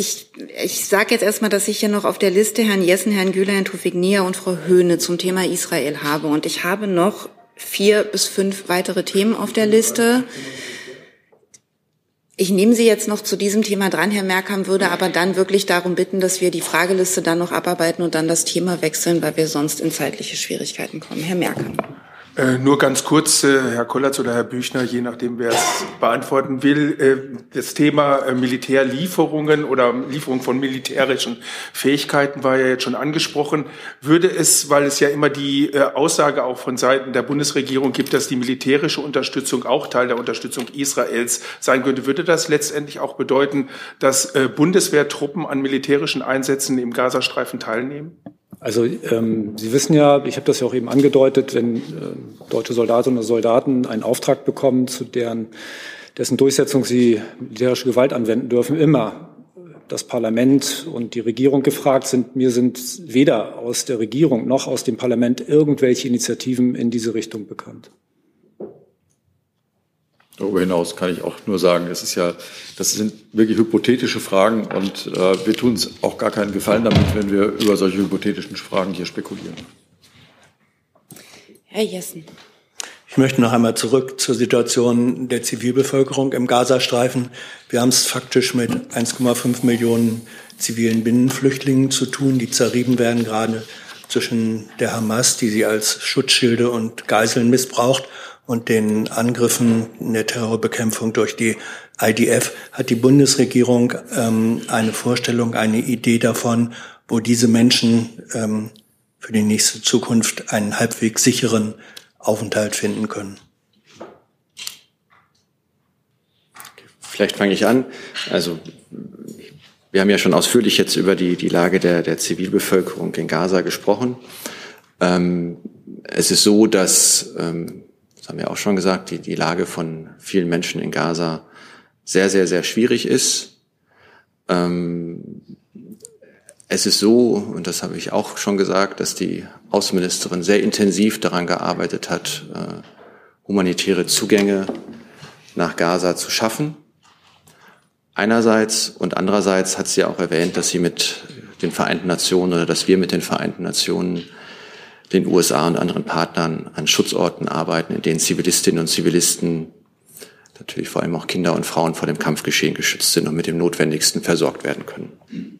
ich, ich sage jetzt erstmal, dass ich hier noch auf der Liste Herrn Jessen, Herrn Güler, Herrn Tufik-Nia und Frau Höhne zum Thema Israel habe. Und ich habe noch vier bis fünf weitere Themen auf der Liste. Ich nehme Sie jetzt noch zu diesem Thema dran, Herr Merkam, würde aber dann wirklich darum bitten, dass wir die Frageliste dann noch abarbeiten und dann das Thema wechseln, weil wir sonst in zeitliche Schwierigkeiten kommen. Herr Merkam. Äh, nur ganz kurz, äh, Herr Kollatz oder Herr Büchner, je nachdem, wer es beantworten will. Äh, das Thema Militärlieferungen oder Lieferung von militärischen Fähigkeiten war ja jetzt schon angesprochen. Würde es, weil es ja immer die Aussage auch von Seiten der Bundesregierung gibt, dass die militärische Unterstützung auch Teil der Unterstützung Israels sein könnte, würde das letztendlich auch bedeuten, dass Bundeswehrtruppen an militärischen Einsätzen im Gazastreifen teilnehmen? Also ähm, Sie wissen ja, ich habe das ja auch eben angedeutet, wenn äh, deutsche Soldatinnen oder Soldaten einen Auftrag bekommen, zu deren dessen Durchsetzung sie militärische Gewalt anwenden dürfen, immer das Parlament und die Regierung gefragt sind. Mir sind weder aus der Regierung noch aus dem Parlament irgendwelche Initiativen in diese Richtung bekannt. Darüber hinaus kann ich auch nur sagen, es ist ja, das sind wirklich hypothetische Fragen und äh, wir tun uns auch gar keinen Gefallen damit, wenn wir über solche hypothetischen Fragen hier spekulieren. Herr Jessen. Ich möchte noch einmal zurück zur Situation der Zivilbevölkerung im Gazastreifen. Wir haben es faktisch mit 1,5 Millionen zivilen Binnenflüchtlingen zu tun, die zerrieben werden gerade zwischen der Hamas, die sie als Schutzschilde und Geiseln missbraucht, und den Angriffen in der Terrorbekämpfung durch die IDF. Hat die Bundesregierung ähm, eine Vorstellung, eine Idee davon, wo diese Menschen ähm, für die nächste Zukunft einen halbwegs sicheren Aufenthalt finden können. Vielleicht fange ich an. Also wir haben ja schon ausführlich jetzt über die, die Lage der, der Zivilbevölkerung in Gaza gesprochen. Ähm, es ist so, dass, ähm, haben wir auch schon gesagt, die, die Lage von vielen Menschen in Gaza sehr, sehr, sehr schwierig ist. Ähm, es ist so, und das habe ich auch schon gesagt, dass die Außenministerin sehr intensiv daran gearbeitet hat, äh, humanitäre Zugänge nach Gaza zu schaffen. Einerseits und andererseits hat sie auch erwähnt, dass sie mit den Vereinten Nationen oder dass wir mit den Vereinten Nationen, den USA und anderen Partnern an Schutzorten arbeiten, in denen Zivilistinnen und Zivilisten, natürlich vor allem auch Kinder und Frauen vor dem Kampfgeschehen geschützt sind und mit dem Notwendigsten versorgt werden können.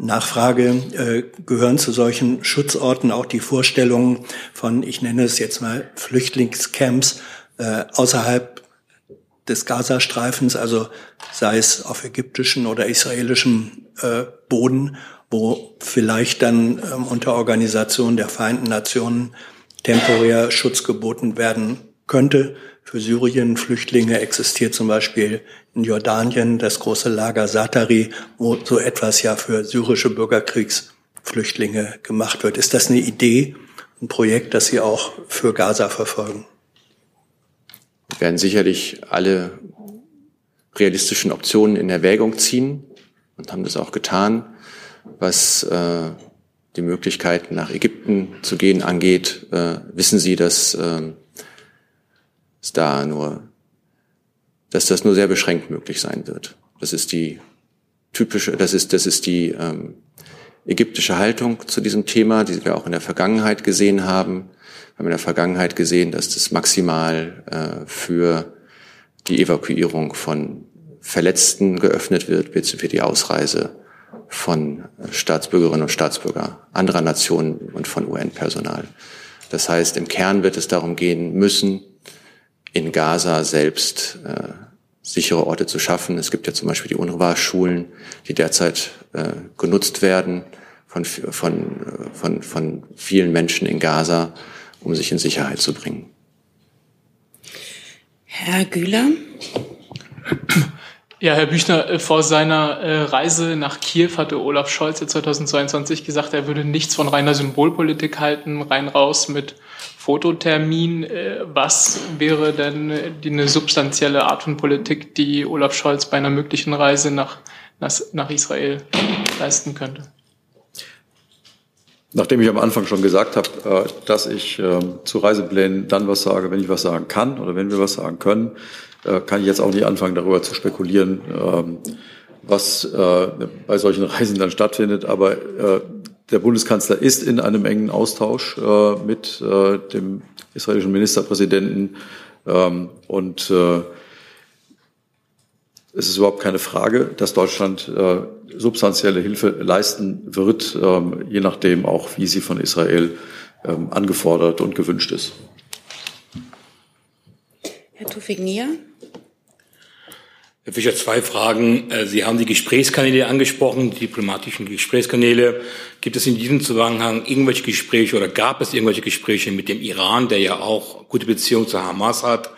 Nachfrage, äh, gehören zu solchen Schutzorten auch die Vorstellungen von, ich nenne es jetzt mal Flüchtlingscamps äh, außerhalb des Gazastreifens, also sei es auf ägyptischem oder israelischem äh, Boden, wo vielleicht dann ähm, unter Organisation der Vereinten Nationen temporär Schutz geboten werden könnte. Für Syrien Flüchtlinge existiert zum Beispiel in Jordanien das große Lager Satari, wo so etwas ja für syrische Bürgerkriegsflüchtlinge gemacht wird. Ist das eine Idee, ein Projekt, das Sie auch für Gaza verfolgen? Wir werden sicherlich alle realistischen Optionen in Erwägung ziehen und haben das auch getan, was äh, die Möglichkeit nach Ägypten zu gehen angeht. Äh, wissen Sie, dass äh, es da nur dass das nur sehr beschränkt möglich sein wird. Das ist die typische, das ist, das ist die ähm, ägyptische Haltung zu diesem Thema, die wir auch in der Vergangenheit gesehen haben. Wir haben in der Vergangenheit gesehen, dass das maximal äh, für die Evakuierung von Verletzten geöffnet wird, für die Ausreise von Staatsbürgerinnen und Staatsbürgern anderer Nationen und von UN-Personal. Das heißt, im Kern wird es darum gehen müssen, in Gaza selbst äh, sichere Orte zu schaffen. Es gibt ja zum Beispiel die UNRWA-Schulen, die derzeit äh, genutzt werden von, von, von, von vielen Menschen in Gaza, um sich in Sicherheit zu bringen. Herr Güler. Ja, Herr Büchner, äh, vor seiner äh, Reise nach Kiew hatte Olaf Scholz 2022 gesagt, er würde nichts von reiner Symbolpolitik halten, rein raus mit Fototermin. Äh, was wäre denn eine substanzielle Art von Politik, die Olaf Scholz bei einer möglichen Reise nach, nach Israel leisten könnte? Nachdem ich am Anfang schon gesagt habe, dass ich ähm, zu Reiseplänen dann was sage, wenn ich was sagen kann oder wenn wir was sagen können, äh, kann ich jetzt auch nicht anfangen, darüber zu spekulieren, ähm, was äh, bei solchen Reisen dann stattfindet. Aber äh, der Bundeskanzler ist in einem engen Austausch mit dem israelischen Ministerpräsidenten ähm, und es ist überhaupt keine Frage, dass Deutschland substanzielle Hilfe leisten wird, ähm, je nachdem auch, wie sie von Israel angefordert und gewünscht ist. Herr Tufik Nia. Herr Fischer, zwei Fragen. Äh, Sie haben die Gesprächskanäle angesprochen, die diplomatischen Gesprächskanäle. Gibt es in diesem Zusammenhang irgendwelche Gespräche oder gab es irgendwelche Gespräche mit dem Iran, der ja auch gute Beziehungen zur Hamas hat?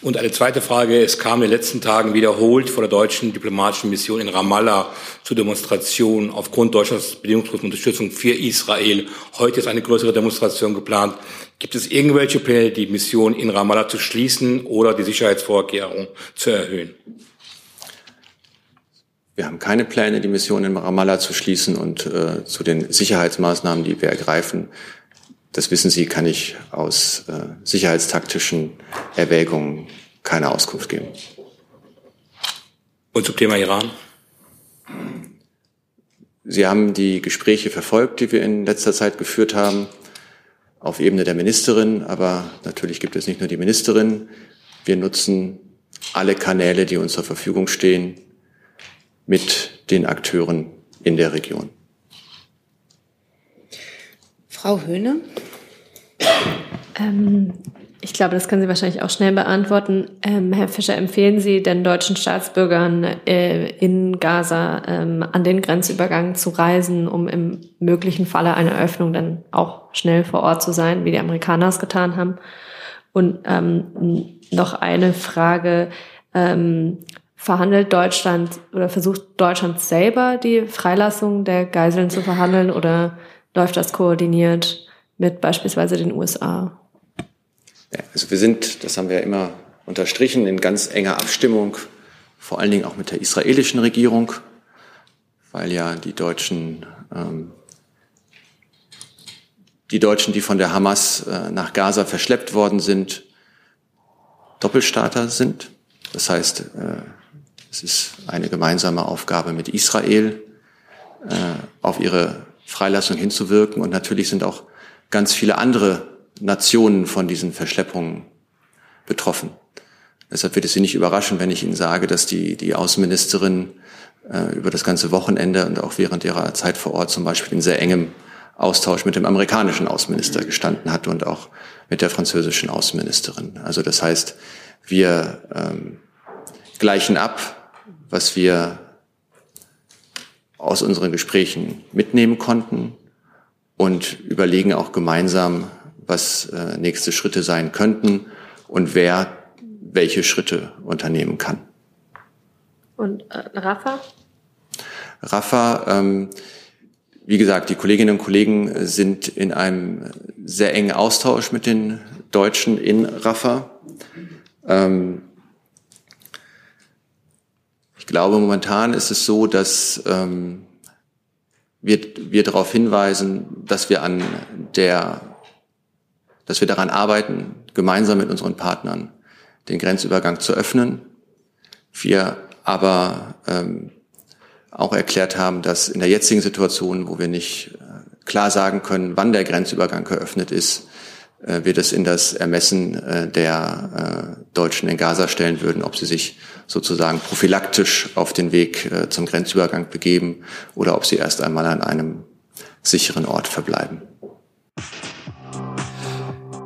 Und eine zweite Frage, es kam in den letzten Tagen wiederholt vor der deutschen diplomatischen Mission in Ramallah zu Demonstrationen aufgrund Deutschlands bedingungslosen Unterstützung für Israel. Heute ist eine größere Demonstration geplant. Gibt es irgendwelche Pläne, die Mission in Ramallah zu schließen oder die Sicherheitsvorkehrungen zu erhöhen? Wir haben keine Pläne, die Mission in Ramallah zu schließen und äh, zu den Sicherheitsmaßnahmen, die wir ergreifen. Das wissen Sie, kann ich aus äh, sicherheitstaktischen Erwägungen keine Auskunft geben. Und zum Thema Iran? Sie haben die Gespräche verfolgt, die wir in letzter Zeit geführt haben, auf Ebene der Ministerin. Aber natürlich gibt es nicht nur die Ministerin. Wir nutzen alle Kanäle, die uns zur Verfügung stehen, mit den Akteuren in der Region. Frau Höhne? Ähm, ich glaube, das können Sie wahrscheinlich auch schnell beantworten. Ähm, Herr Fischer, empfehlen Sie den deutschen Staatsbürgern äh, in Gaza ähm, an den Grenzübergang zu reisen, um im möglichen Falle einer Öffnung dann auch schnell vor Ort zu sein, wie die Amerikaner es getan haben? Und ähm, noch eine Frage. Ähm, verhandelt Deutschland oder versucht Deutschland selber die Freilassung der Geiseln zu verhandeln oder läuft das koordiniert mit beispielsweise den USA? Ja, also wir sind, das haben wir ja immer unterstrichen, in ganz enger Abstimmung, vor allen Dingen auch mit der israelischen Regierung, weil ja die Deutschen, ähm, die Deutschen, die von der Hamas äh, nach Gaza verschleppt worden sind, Doppelstaater sind. Das heißt, äh, es ist eine gemeinsame Aufgabe mit Israel, äh, auf ihre Freilassung hinzuwirken. Und natürlich sind auch ganz viele andere Nationen von diesen Verschleppungen betroffen. Deshalb wird es Sie nicht überraschen, wenn ich Ihnen sage, dass die, die Außenministerin äh, über das ganze Wochenende und auch während ihrer Zeit vor Ort zum Beispiel in sehr engem Austausch mit dem amerikanischen Außenminister gestanden hat und auch mit der französischen Außenministerin. Also das heißt, wir ähm, gleichen ab, was wir aus unseren Gesprächen mitnehmen konnten und überlegen auch gemeinsam, was äh, nächste Schritte sein könnten und wer welche Schritte unternehmen kann. Und äh, Rafa? Rafa, ähm, wie gesagt, die Kolleginnen und Kollegen sind in einem sehr engen Austausch mit den Deutschen in Rafa. Ähm, ich glaube, momentan ist es so, dass ähm, wir, wir darauf hinweisen, dass wir an der, dass wir daran arbeiten, gemeinsam mit unseren Partnern den Grenzübergang zu öffnen. Wir aber ähm, auch erklärt haben, dass in der jetzigen Situation, wo wir nicht äh, klar sagen können, wann der Grenzübergang geöffnet ist, wir das in das Ermessen äh, der äh, Deutschen in Gaza stellen würden, ob sie sich sozusagen prophylaktisch auf den Weg zum Grenzübergang begeben oder ob sie erst einmal an einem sicheren Ort verbleiben.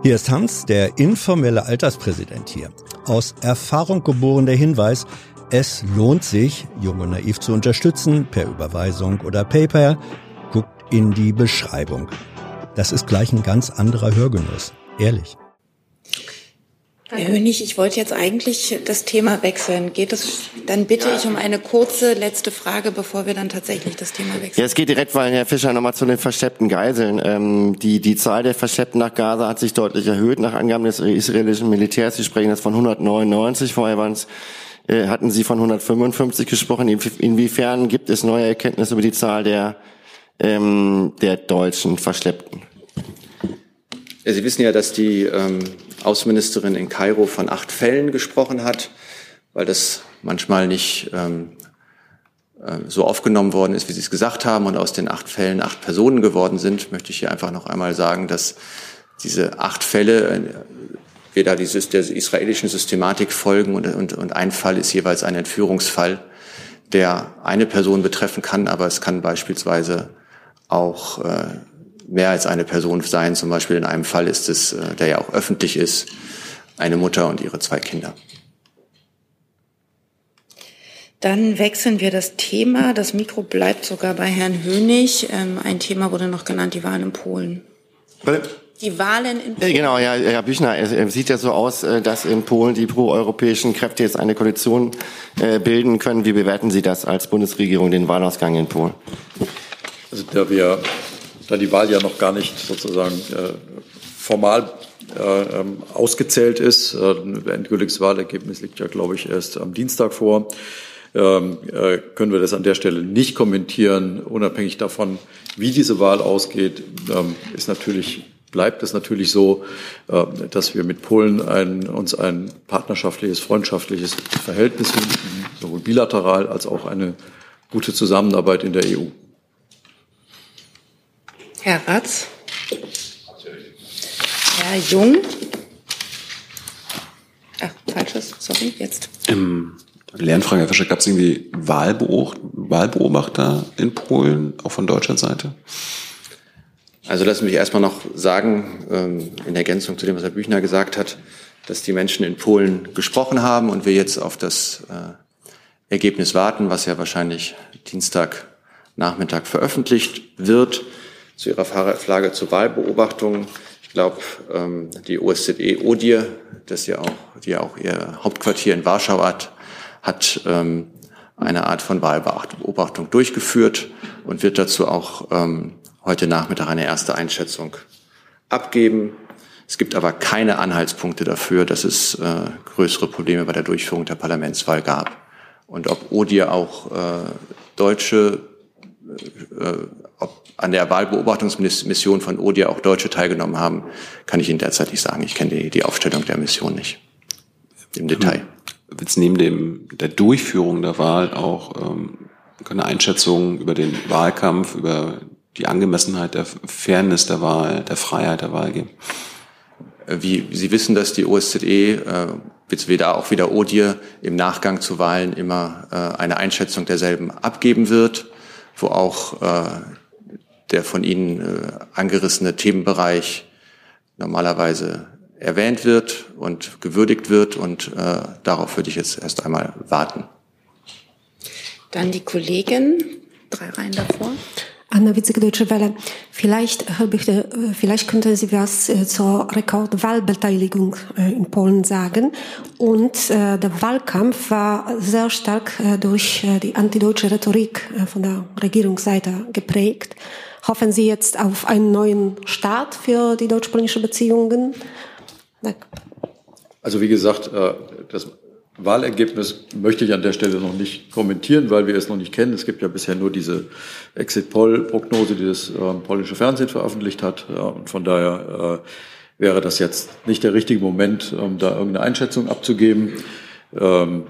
Hier ist Hans, der informelle Alterspräsident hier. Aus Erfahrung geboren der Hinweis, es lohnt sich, Jung und Naiv zu unterstützen, per Überweisung oder PayPal. Guckt in die Beschreibung. Das ist gleich ein ganz anderer Hörgenuss. Ehrlich. Herr Hönig, ich wollte jetzt eigentlich das Thema wechseln. Geht es, dann bitte ich um eine kurze letzte Frage, bevor wir dann tatsächlich das Thema wechseln. Ja, es geht direkt, weil Herr Fischer nochmal zu den verschleppten Geiseln. Ähm, die, die Zahl der Verschleppten nach Gaza hat sich deutlich erhöht nach Angaben des israelischen Militärs. Sie sprechen jetzt von 199, vorher waren es äh, hatten Sie von 155 gesprochen. Inwiefern gibt es neue Erkenntnisse über die Zahl der ähm, der deutschen Verschleppten. Sie wissen ja, dass die ähm, Außenministerin in Kairo von acht Fällen gesprochen hat, weil das manchmal nicht ähm, äh, so aufgenommen worden ist, wie Sie es gesagt haben, und aus den acht Fällen acht Personen geworden sind, möchte ich hier einfach noch einmal sagen, dass diese acht Fälle äh, weder die, der israelischen Systematik folgen und, und, und ein Fall ist jeweils ein Entführungsfall, der eine Person betreffen kann, aber es kann beispielsweise auch äh, mehr als eine Person sein. Zum Beispiel in einem Fall ist es, äh, der ja auch öffentlich ist, eine Mutter und ihre zwei Kinder. Dann wechseln wir das Thema. Das Mikro bleibt sogar bei Herrn Hönig. Ähm, ein Thema wurde noch genannt, die Wahl in Polen. Die Wahlen in Polen. Genau, ja, Herr Büchner, es sieht ja so aus, äh, dass in Polen die proeuropäischen Kräfte jetzt eine Koalition äh, bilden können. Wie bewerten Sie das als Bundesregierung, den Wahlausgang in Polen? Also da wir, da die Wahl ja noch gar nicht sozusagen äh, formal äh, ähm, ausgezählt ist, äh, endgültiges Wahlergebnis liegt ja, glaube ich, erst am Dienstag vor, ähm, äh, können wir das an der Stelle nicht kommentieren. Unabhängig davon, wie diese Wahl ausgeht, ähm, ist natürlich bleibt es natürlich so, äh, dass wir mit Polen ein, uns ein partnerschaftliches, freundschaftliches Verhältnis wünschen, sowohl bilateral als auch eine gute Zusammenarbeit in der EU. Herr Ratz. Herr Jung. Ach, falsches, sorry, jetzt. Im Lernfrage, Herr Fischer, gab es irgendwie Wahlbeobachter in Polen, auch von deutscher Seite? Also lassen Sie mich erstmal noch sagen, ähm, in Ergänzung zu dem, was Herr Büchner gesagt hat, dass die Menschen in Polen gesprochen haben und wir jetzt auf das äh, Ergebnis warten, was ja wahrscheinlich Dienstagnachmittag veröffentlicht wird. Zu Ihrer Frage zur Wahlbeobachtung. Ich glaube, ähm, die OSZE ODIR, das ja auch, die ja auch ihr Hauptquartier in Warschau hat, hat ähm, eine Art von Wahlbeobachtung durchgeführt und wird dazu auch heute Nachmittag eine erste Einschätzung abgeben. Es gibt aber keine Anhaltspunkte dafür, dass es äh, größere Probleme bei der Durchführung der Parlamentswahl gab. Und ob ODIR auch äh, deutsche, äh, ob an der Wahlbeobachtungsmission von ODIR auch Deutsche teilgenommen haben, kann ich Ihnen derzeit nicht sagen. Ich kenne die, die Aufstellung der Mission nicht im Detail. Wird neben dem, der Durchführung der Wahl auch ähm, eine Einschätzung über den Wahlkampf, über die Angemessenheit der Fairness der Wahl, der Freiheit der Wahl geben? Wie Sie wissen, dass die OSZE, äh, weder auch wieder ODIR, im Nachgang zu Wahlen immer äh, eine Einschätzung derselben abgeben wird, wo auch äh, der von Ihnen äh, angerissene Themenbereich normalerweise erwähnt wird und gewürdigt wird. Und äh, darauf würde ich jetzt erst einmal warten. Dann die Kollegin, drei Reihen davor. Anna Witzig, Deutsche Welle. Vielleicht, Herr Büchner, vielleicht könnten Sie was äh, zur Rekordwahlbeteiligung äh, in Polen sagen. Und äh, der Wahlkampf war sehr stark durch die antideutsche Rhetorik von der Regierungsseite geprägt. Hoffen Sie jetzt auf einen neuen Start für die deutsch-polnischen Beziehungen? Also wie gesagt, das Wahlergebnis möchte ich an der Stelle noch nicht kommentieren, weil wir es noch nicht kennen. Es gibt ja bisher nur diese Exit-Poll-Prognose, die das äh, polnische Fernsehen veröffentlicht hat. Und von daher äh, wäre das jetzt nicht der richtige Moment, um da irgendeine Einschätzung abzugeben. Ähm,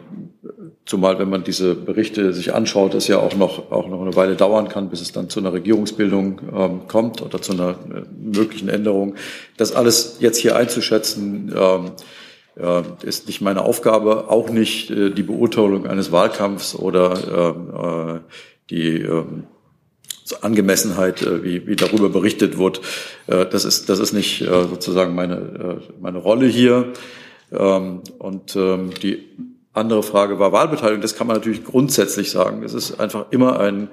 zumal, wenn man diese Berichte sich anschaut, es ja auch noch, auch noch eine Weile dauern kann, bis es dann zu einer Regierungsbildung ähm, kommt oder zu einer äh, möglichen Änderung. Das alles jetzt hier einzuschätzen, ähm, ja, ist nicht meine Aufgabe, auch nicht äh, die Beurteilung eines Wahlkampfs oder äh, die äh, Angemessenheit, äh, wie, wie darüber berichtet wird. Äh, das ist das ist nicht äh, sozusagen meine äh, meine Rolle hier. Ähm, und ähm, die andere Frage war Wahlbeteiligung. Das kann man natürlich grundsätzlich sagen. Es ist einfach immer ein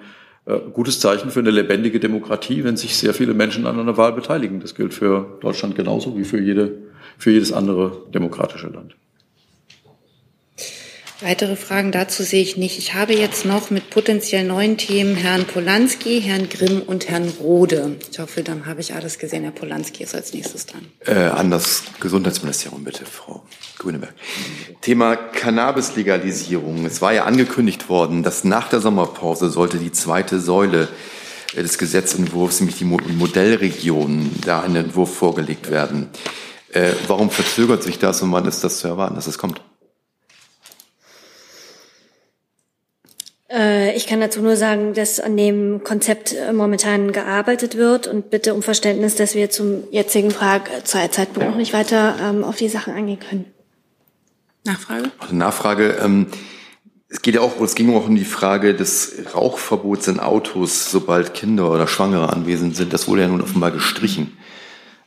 äh, gutes Zeichen für eine lebendige Demokratie, wenn sich sehr viele Menschen an einer Wahl beteiligen. Das gilt für Deutschland genauso wie für jede für jedes andere demokratische Land. Weitere Fragen dazu sehe ich nicht. Ich habe jetzt noch mit potenziell neuen Themen Herrn Polanski, Herrn Grimm und Herrn Rode. Ich hoffe, dann habe ich alles gesehen. Herr Polanski ist als nächstes dran. Äh, an das Gesundheitsministerium bitte, Frau Grüneberg. Thema Cannabis-Legalisierung. Es war ja angekündigt worden, dass nach der Sommerpause sollte die zweite Säule des Gesetzentwurfs, nämlich die Modellregion, da ein Entwurf vorgelegt werden. Äh, warum verzögert sich das und wann ist das zu erwarten, dass es kommt? Ich kann dazu nur sagen, dass an dem Konzept äh, momentan gearbeitet wird und bitte um Verständnis, dass wir zum jetzigen Frag zur Zeitpunkt noch nicht weiter ähm, auf die Sachen eingehen können. Nachfrage? Also Nachfrage. Ähm, es geht ja auch, es ging auch um die Frage des Rauchverbots in Autos, sobald Kinder oder Schwangere anwesend sind. Das wurde ja nun offenbar gestrichen.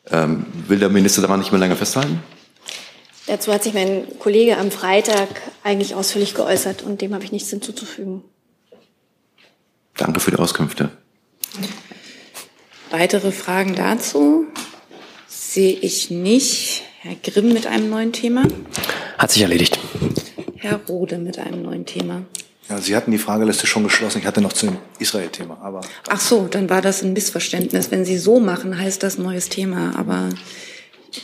Ähm, will der Minister daran nicht mehr länger festhalten? Dazu hat sich mein Kollege am Freitag eigentlich ausführlich geäußert und dem habe ich nichts hinzuzufügen. Danke für die Auskünfte. Weitere Fragen dazu? Sehe ich nicht. Herr Grimm mit einem neuen Thema. Hat sich erledigt. Herr Rode mit einem neuen Thema. Ja, Sie hatten die Frageliste schon geschlossen. Ich hatte noch zu dem Israel-Thema, aber. Ach so, dann war das ein Missverständnis. Wenn Sie so machen, heißt das neues Thema. Aber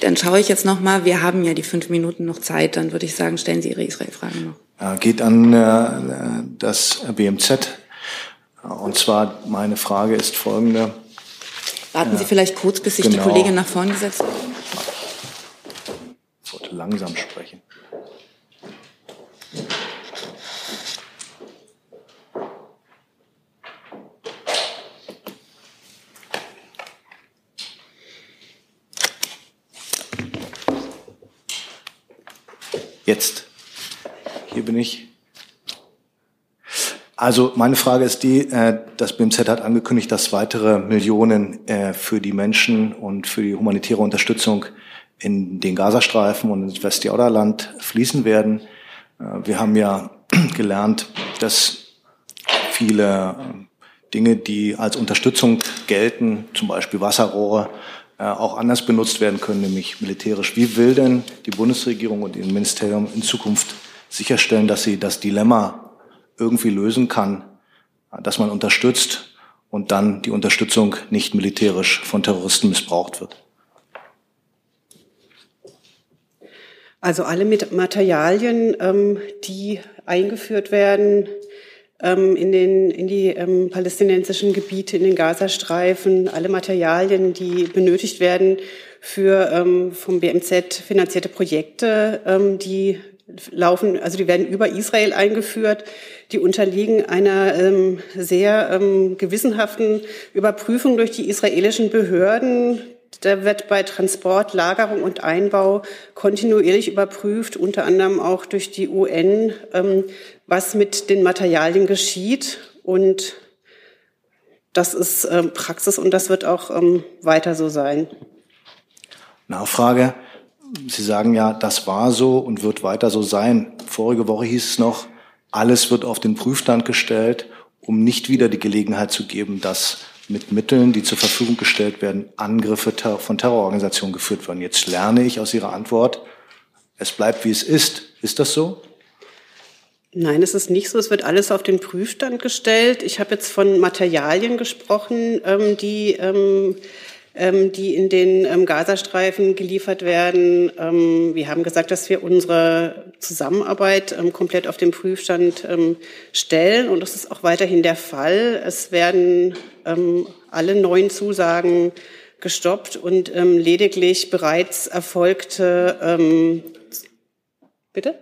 dann schaue ich jetzt noch mal. Wir haben ja die fünf Minuten noch Zeit. Dann würde ich sagen, stellen Sie Ihre Israel-Frage noch. Geht an äh, das BMZ. Und zwar meine Frage ist folgende. Warten Sie vielleicht kurz, bis sich genau. die Kollegin nach vorne gesetzt hat. Ich wollte langsam sprechen. Jetzt. Hier bin ich. Also meine Frage ist die, äh, das BMZ hat angekündigt, dass weitere Millionen äh, für die Menschen und für die humanitäre Unterstützung in den Gazastreifen und ins Westjordanland fließen werden. Äh, wir haben ja gelernt, dass viele Dinge, die als Unterstützung gelten, zum Beispiel Wasserrohre, auch anders benutzt werden können, nämlich militärisch. Wie will denn die Bundesregierung und ihr Ministerium in Zukunft sicherstellen, dass sie das Dilemma irgendwie lösen kann, dass man unterstützt und dann die Unterstützung nicht militärisch von Terroristen missbraucht wird? Also alle Materialien, ähm, die eingeführt werden ähm, in, den, in die ähm, palästinensischen Gebiete, in den Gazastreifen, alle Materialien, die benötigt werden für vom BMZ finanzierte Projekte, die laufen, also die werden über Israel eingeführt, die unterliegen einer ähm, sehr ähm, gewissenhaften Überprüfung durch die israelischen Behörden. Da wird bei Transport, Lagerung und Einbau kontinuierlich überprüft, unter anderem auch durch die UN, ähm, was mit den Materialien geschieht. Und das ist ähm, Praxis und das wird auch ähm, weiter so sein. Nachfrage. Sie sagen ja, das war so und wird weiter so sein. Vorige Woche hieß es noch, alles wird auf den Prüfstand gestellt, um nicht wieder die Gelegenheit zu geben, dass mit Mitteln, die zur Verfügung gestellt werden, Angriffe von Terrororganisationen geführt werden. Jetzt lerne ich aus Ihrer Antwort, es bleibt wie es ist. Ist das so? Nein, es ist nicht so. Es wird alles auf den Prüfstand gestellt. Ich habe jetzt von Materialien gesprochen, ähm, die ähm, die in den ähm, Gazastreifen geliefert werden. Ähm, wir haben gesagt, dass wir unsere Zusammenarbeit ähm, komplett auf den Prüfstand ähm, stellen und das ist auch weiterhin der Fall. Es werden ähm, alle neuen Zusagen gestoppt und lediglich bereits erfolgte bitte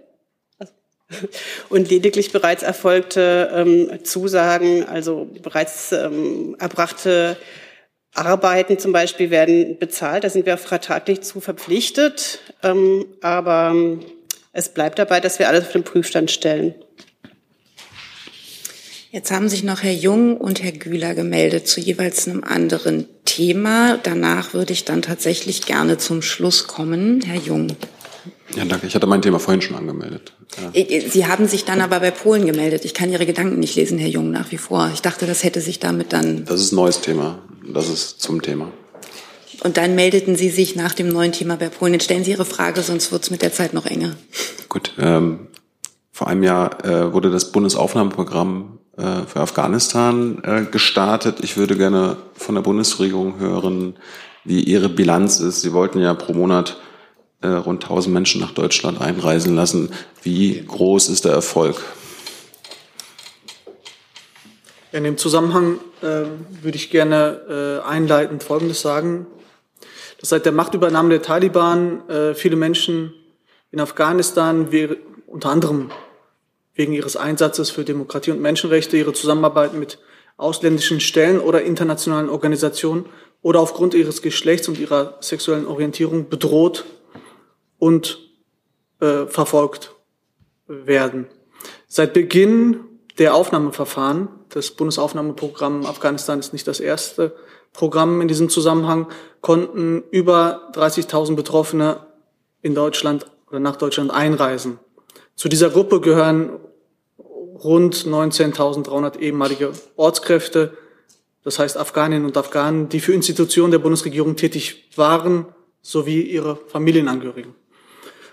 und lediglich bereits erfolgte ähm, Zusagen, also bereits ähm, erbrachte Arbeiten zum Beispiel werden bezahlt, da sind wir vertraglich zu verpflichtet, ähm, aber es bleibt dabei, dass wir alles auf den Prüfstand stellen. Jetzt haben sich noch Herr Jung und Herr Güler gemeldet zu jeweils einem anderen Thema. Danach würde ich dann tatsächlich gerne zum Schluss kommen. Herr Jung. Ja, danke. Ich hatte mein Thema vorhin schon angemeldet. Ja. Äh, Sie haben sich dann aber bei Polen gemeldet. Ich kann Ihre Gedanken nicht lesen, Herr Jung, nach wie vor. Ich dachte, das hätte sich damit dann. Das ist ein neues Thema. Das ist zum Thema. Und dann meldeten Sie sich nach dem neuen Thema bei Polen. Jetzt stellen Sie Ihre Frage, sonst wird es mit der Zeit noch enger. Gut. Ähm, vor einem Jahr äh, wurde das Bundesaufnahmeprogramm äh, für Afghanistan äh, gestartet. Ich würde gerne von der Bundesregierung hören, wie Ihre Bilanz ist. Sie wollten ja pro Monat äh, rund 1000 Menschen nach Deutschland einreisen lassen. Wie groß ist der Erfolg? In dem Zusammenhang äh, würde ich gerne äh, einleitend Folgendes sagen, dass seit der Machtübernahme der Taliban äh, viele Menschen in Afghanistan unter anderem wegen ihres Einsatzes für Demokratie und Menschenrechte, ihre Zusammenarbeit mit ausländischen Stellen oder internationalen Organisationen oder aufgrund ihres Geschlechts und ihrer sexuellen Orientierung bedroht und äh, verfolgt werden. Seit Beginn der Aufnahmeverfahren, das Bundesaufnahmeprogramm Afghanistan ist nicht das erste Programm in diesem Zusammenhang, konnten über 30.000 Betroffene in Deutschland oder nach Deutschland einreisen. Zu dieser Gruppe gehören rund 19.300 ehemalige Ortskräfte, das heißt Afghaninnen und Afghanen, die für Institutionen der Bundesregierung tätig waren sowie ihre Familienangehörigen.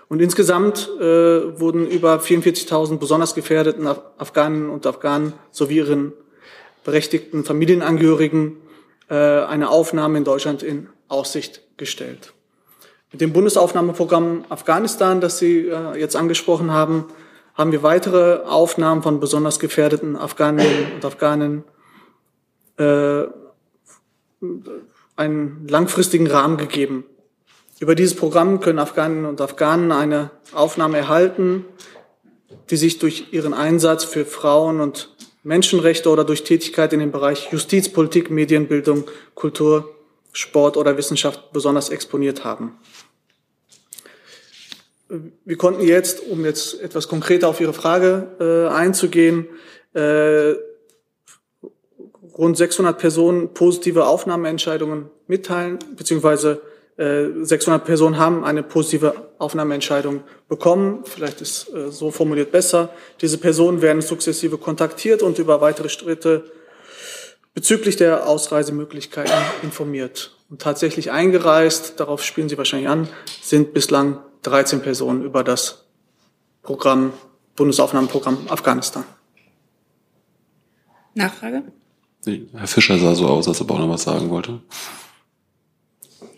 Und insgesamt äh, wurden über 44.000 besonders gefährdeten Af Afghaninnen und Afghanen sowie ihren berechtigten Familienangehörigen äh, eine Aufnahme in Deutschland in Aussicht gestellt. Mit dem Bundesaufnahmeprogramm Afghanistan, das Sie äh, jetzt angesprochen haben, haben wir weitere Aufnahmen von besonders gefährdeten Afghaninnen und Afghanen äh, einen langfristigen Rahmen gegeben. Über dieses Programm können Afghaninnen und Afghanen eine Aufnahme erhalten, die sich durch ihren Einsatz für Frauen und Menschenrechte oder durch Tätigkeit in dem Bereich Justiz, Politik, Medienbildung, Kultur, Sport oder Wissenschaft besonders exponiert haben. Wir konnten jetzt, um jetzt etwas konkreter auf Ihre Frage äh, einzugehen, äh, rund 600 Personen positive Aufnahmeentscheidungen mitteilen, beziehungsweise 600 äh, Personen haben eine positive Aufnahmeentscheidung bekommen. Vielleicht ist äh, so formuliert besser. Diese Personen werden sukzessive kontaktiert und über weitere Schritte bezüglich der Ausreisemöglichkeiten informiert. Und tatsächlich eingereist, darauf spielen Sie wahrscheinlich an, sind bislang 13 Personen über das Programm, Bundesaufnahmeprogramm Afghanistan. Nachfrage? Herr Fischer sah so aus, als ob er auch noch was sagen wollte.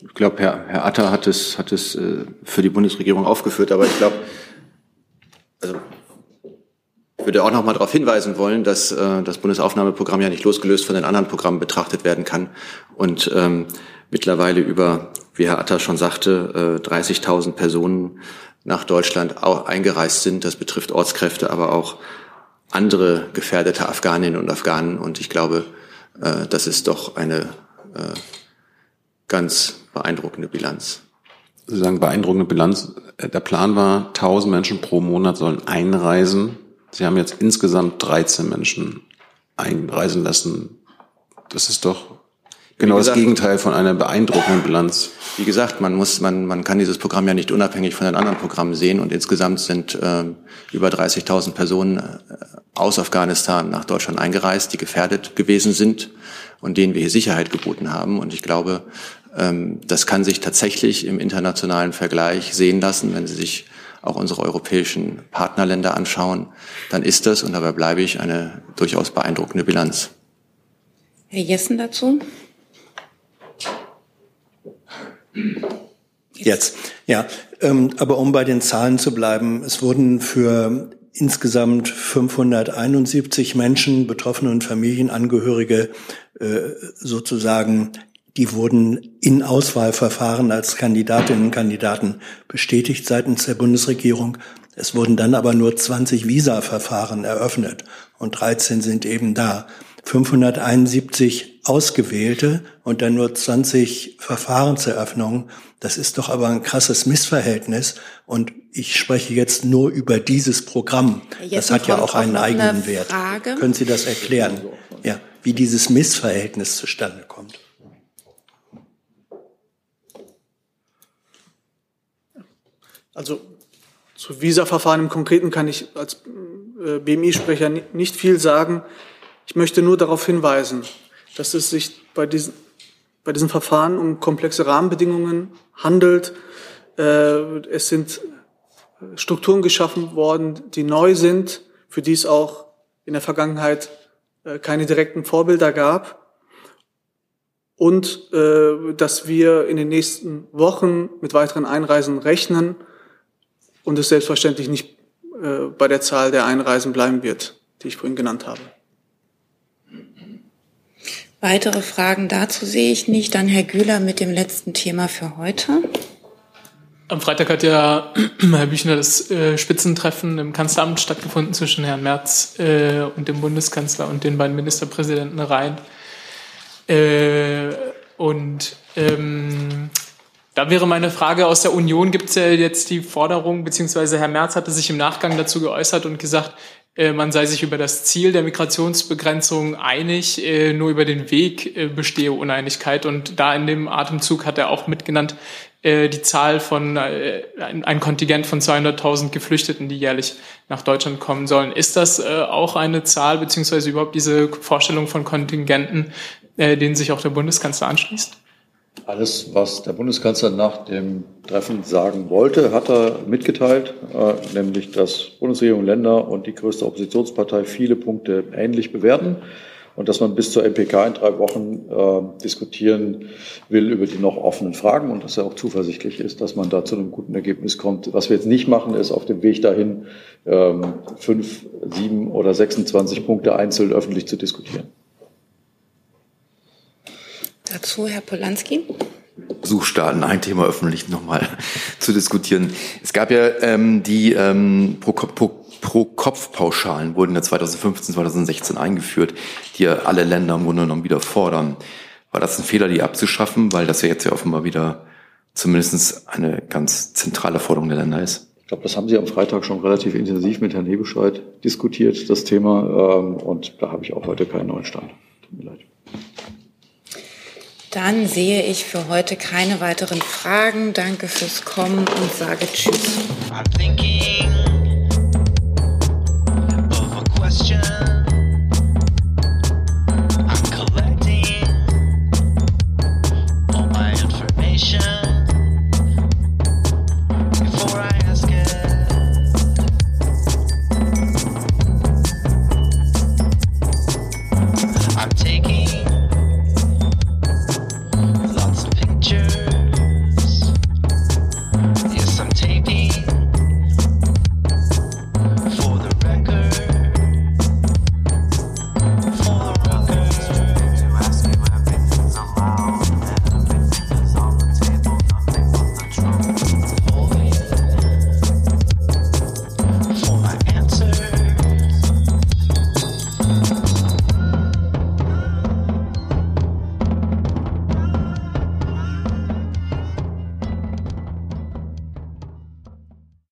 Ich glaube, Herr, Herr Atter hat es, hat es äh, für die Bundesregierung aufgeführt, aber ich glaube, also ich würde auch noch mal darauf hinweisen wollen, dass äh, das Bundesaufnahmeprogramm ja nicht losgelöst von den anderen Programmen betrachtet werden kann und ähm, mittlerweile über, wie Herr Atter schon sagte, äh, 30.000 Personen nach Deutschland auch eingereist sind. Das betrifft Ortskräfte, aber auch andere gefährdete Afghaninnen und Afghanen. Und ich glaube, äh, das ist doch eine äh, ganz beeindruckende Bilanz. Sie sagen beeindruckende Bilanz. Der Plan war, 1000 Menschen pro Monat sollen einreisen. Sie haben jetzt insgesamt 13 Menschen einreisen lassen. Das ist doch genau gesagt, das Gegenteil von einer beeindruckenden Bilanz. Wie gesagt, man muss, man, man kann dieses Programm ja nicht unabhängig von den anderen Programmen sehen und insgesamt sind äh, über 30.000 Personen äh, aus Afghanistan nach Deutschland eingereist, die gefährdet gewesen sind und denen wir hier Sicherheit geboten haben. Und ich glaube, das kann sich tatsächlich im internationalen Vergleich sehen lassen, wenn Sie sich auch unsere europäischen Partnerländer anschauen, dann ist das, und dabei bleibe ich, eine durchaus beeindruckende Bilanz. Herr Jessen dazu? Jetzt, ja. Ähm, aber um bei den Zahlen zu bleiben, es wurden für insgesamt 571 Menschen, Betroffene und Familienangehörige, äh, sozusagen die wurden in Auswahlverfahren als Kandidatinnen und Kandidaten bestätigt seitens der Bundesregierung. Es wurden dann aber nur 20 Visa-Verfahren eröffnet und 13 sind eben da. 571 ausgewählte und dann nur 20 Verfahrenseröffnungen. Das ist doch aber ein krasses Missverhältnis. Und ich spreche jetzt nur über dieses Programm. Jetzt das hat ja auch einen eigenen Wert. Frage. Können Sie das erklären? Ja, wie dieses Missverhältnis zustande kommt? Also zu Visa-Verfahren im Konkreten kann ich als äh, BMI-Sprecher nicht viel sagen. Ich möchte nur darauf hinweisen, dass es sich bei diesen, bei diesen Verfahren um komplexe Rahmenbedingungen handelt. Äh, es sind Strukturen geschaffen worden, die neu sind, für die es auch in der Vergangenheit äh, keine direkten Vorbilder gab. Und dass wir in den nächsten Wochen mit weiteren Einreisen rechnen und es selbstverständlich nicht äh, bei der Zahl der Einreisen bleiben wird, die ich vorhin genannt habe. Weitere Fragen dazu sehe ich nicht. Dann Herr Güler mit dem letzten Thema für heute. Am Freitag hat ja Herr Büchner das äh, Spitzentreffen im Kanzleramt stattgefunden zwischen Herrn Merz äh, und dem Bundeskanzler und den beiden Ministerpräsidenten Rhein. Äh, und ähm, da wäre meine Frage, aus der Union gibt es ja jetzt die Forderung, beziehungsweise Herr Merz hatte sich im Nachgang dazu geäußert und gesagt, äh, man sei sich über das Ziel der Migrationsbegrenzung einig, äh, nur über den Weg äh, bestehe Uneinigkeit. Und da in dem Atemzug hat er auch mitgenannt, die Zahl von ein Kontingent von 200.000 Geflüchteten, die jährlich nach Deutschland kommen sollen. Ist das auch eine Zahl, beziehungsweise überhaupt diese Vorstellung von Kontingenten, denen sich auch der Bundeskanzler anschließt? Alles, was der Bundeskanzler nach dem Treffen sagen wollte, hat er mitgeteilt, äh, nämlich dass Bundesregierung, Länder und die größte Oppositionspartei viele Punkte ähnlich bewerten und dass man bis zur MPK in drei Wochen äh, diskutieren will über die noch offenen Fragen und dass er auch zuversichtlich ist, dass man da zu einem guten Ergebnis kommt. Was wir jetzt nicht machen, ist auf dem Weg dahin ähm, fünf, sieben oder 26 Punkte einzeln öffentlich zu diskutieren. Dazu Herr Polanski. Suchstaaten, ein Thema öffentlich nochmal zu diskutieren. Es gab ja ähm, die ähm, pro, pro, wurden ja 2015, 2016 eingeführt, die ja alle Länder im Grunde genommen wieder fordern. War das ein Fehler, die abzuschaffen, weil das ja jetzt ja offenbar wieder zumindest eine ganz zentrale Forderung der Länder ist? Ich glaube, das haben Sie am Freitag schon relativ intensiv mit Herrn Hebestreit diskutiert, das Thema. Ähm, und da habe ich auch heute keinen neuen Stand. Tut mir leid. Dann sehe ich für heute keine weiteren Fragen. Danke fürs Kommen und sage Tschüss.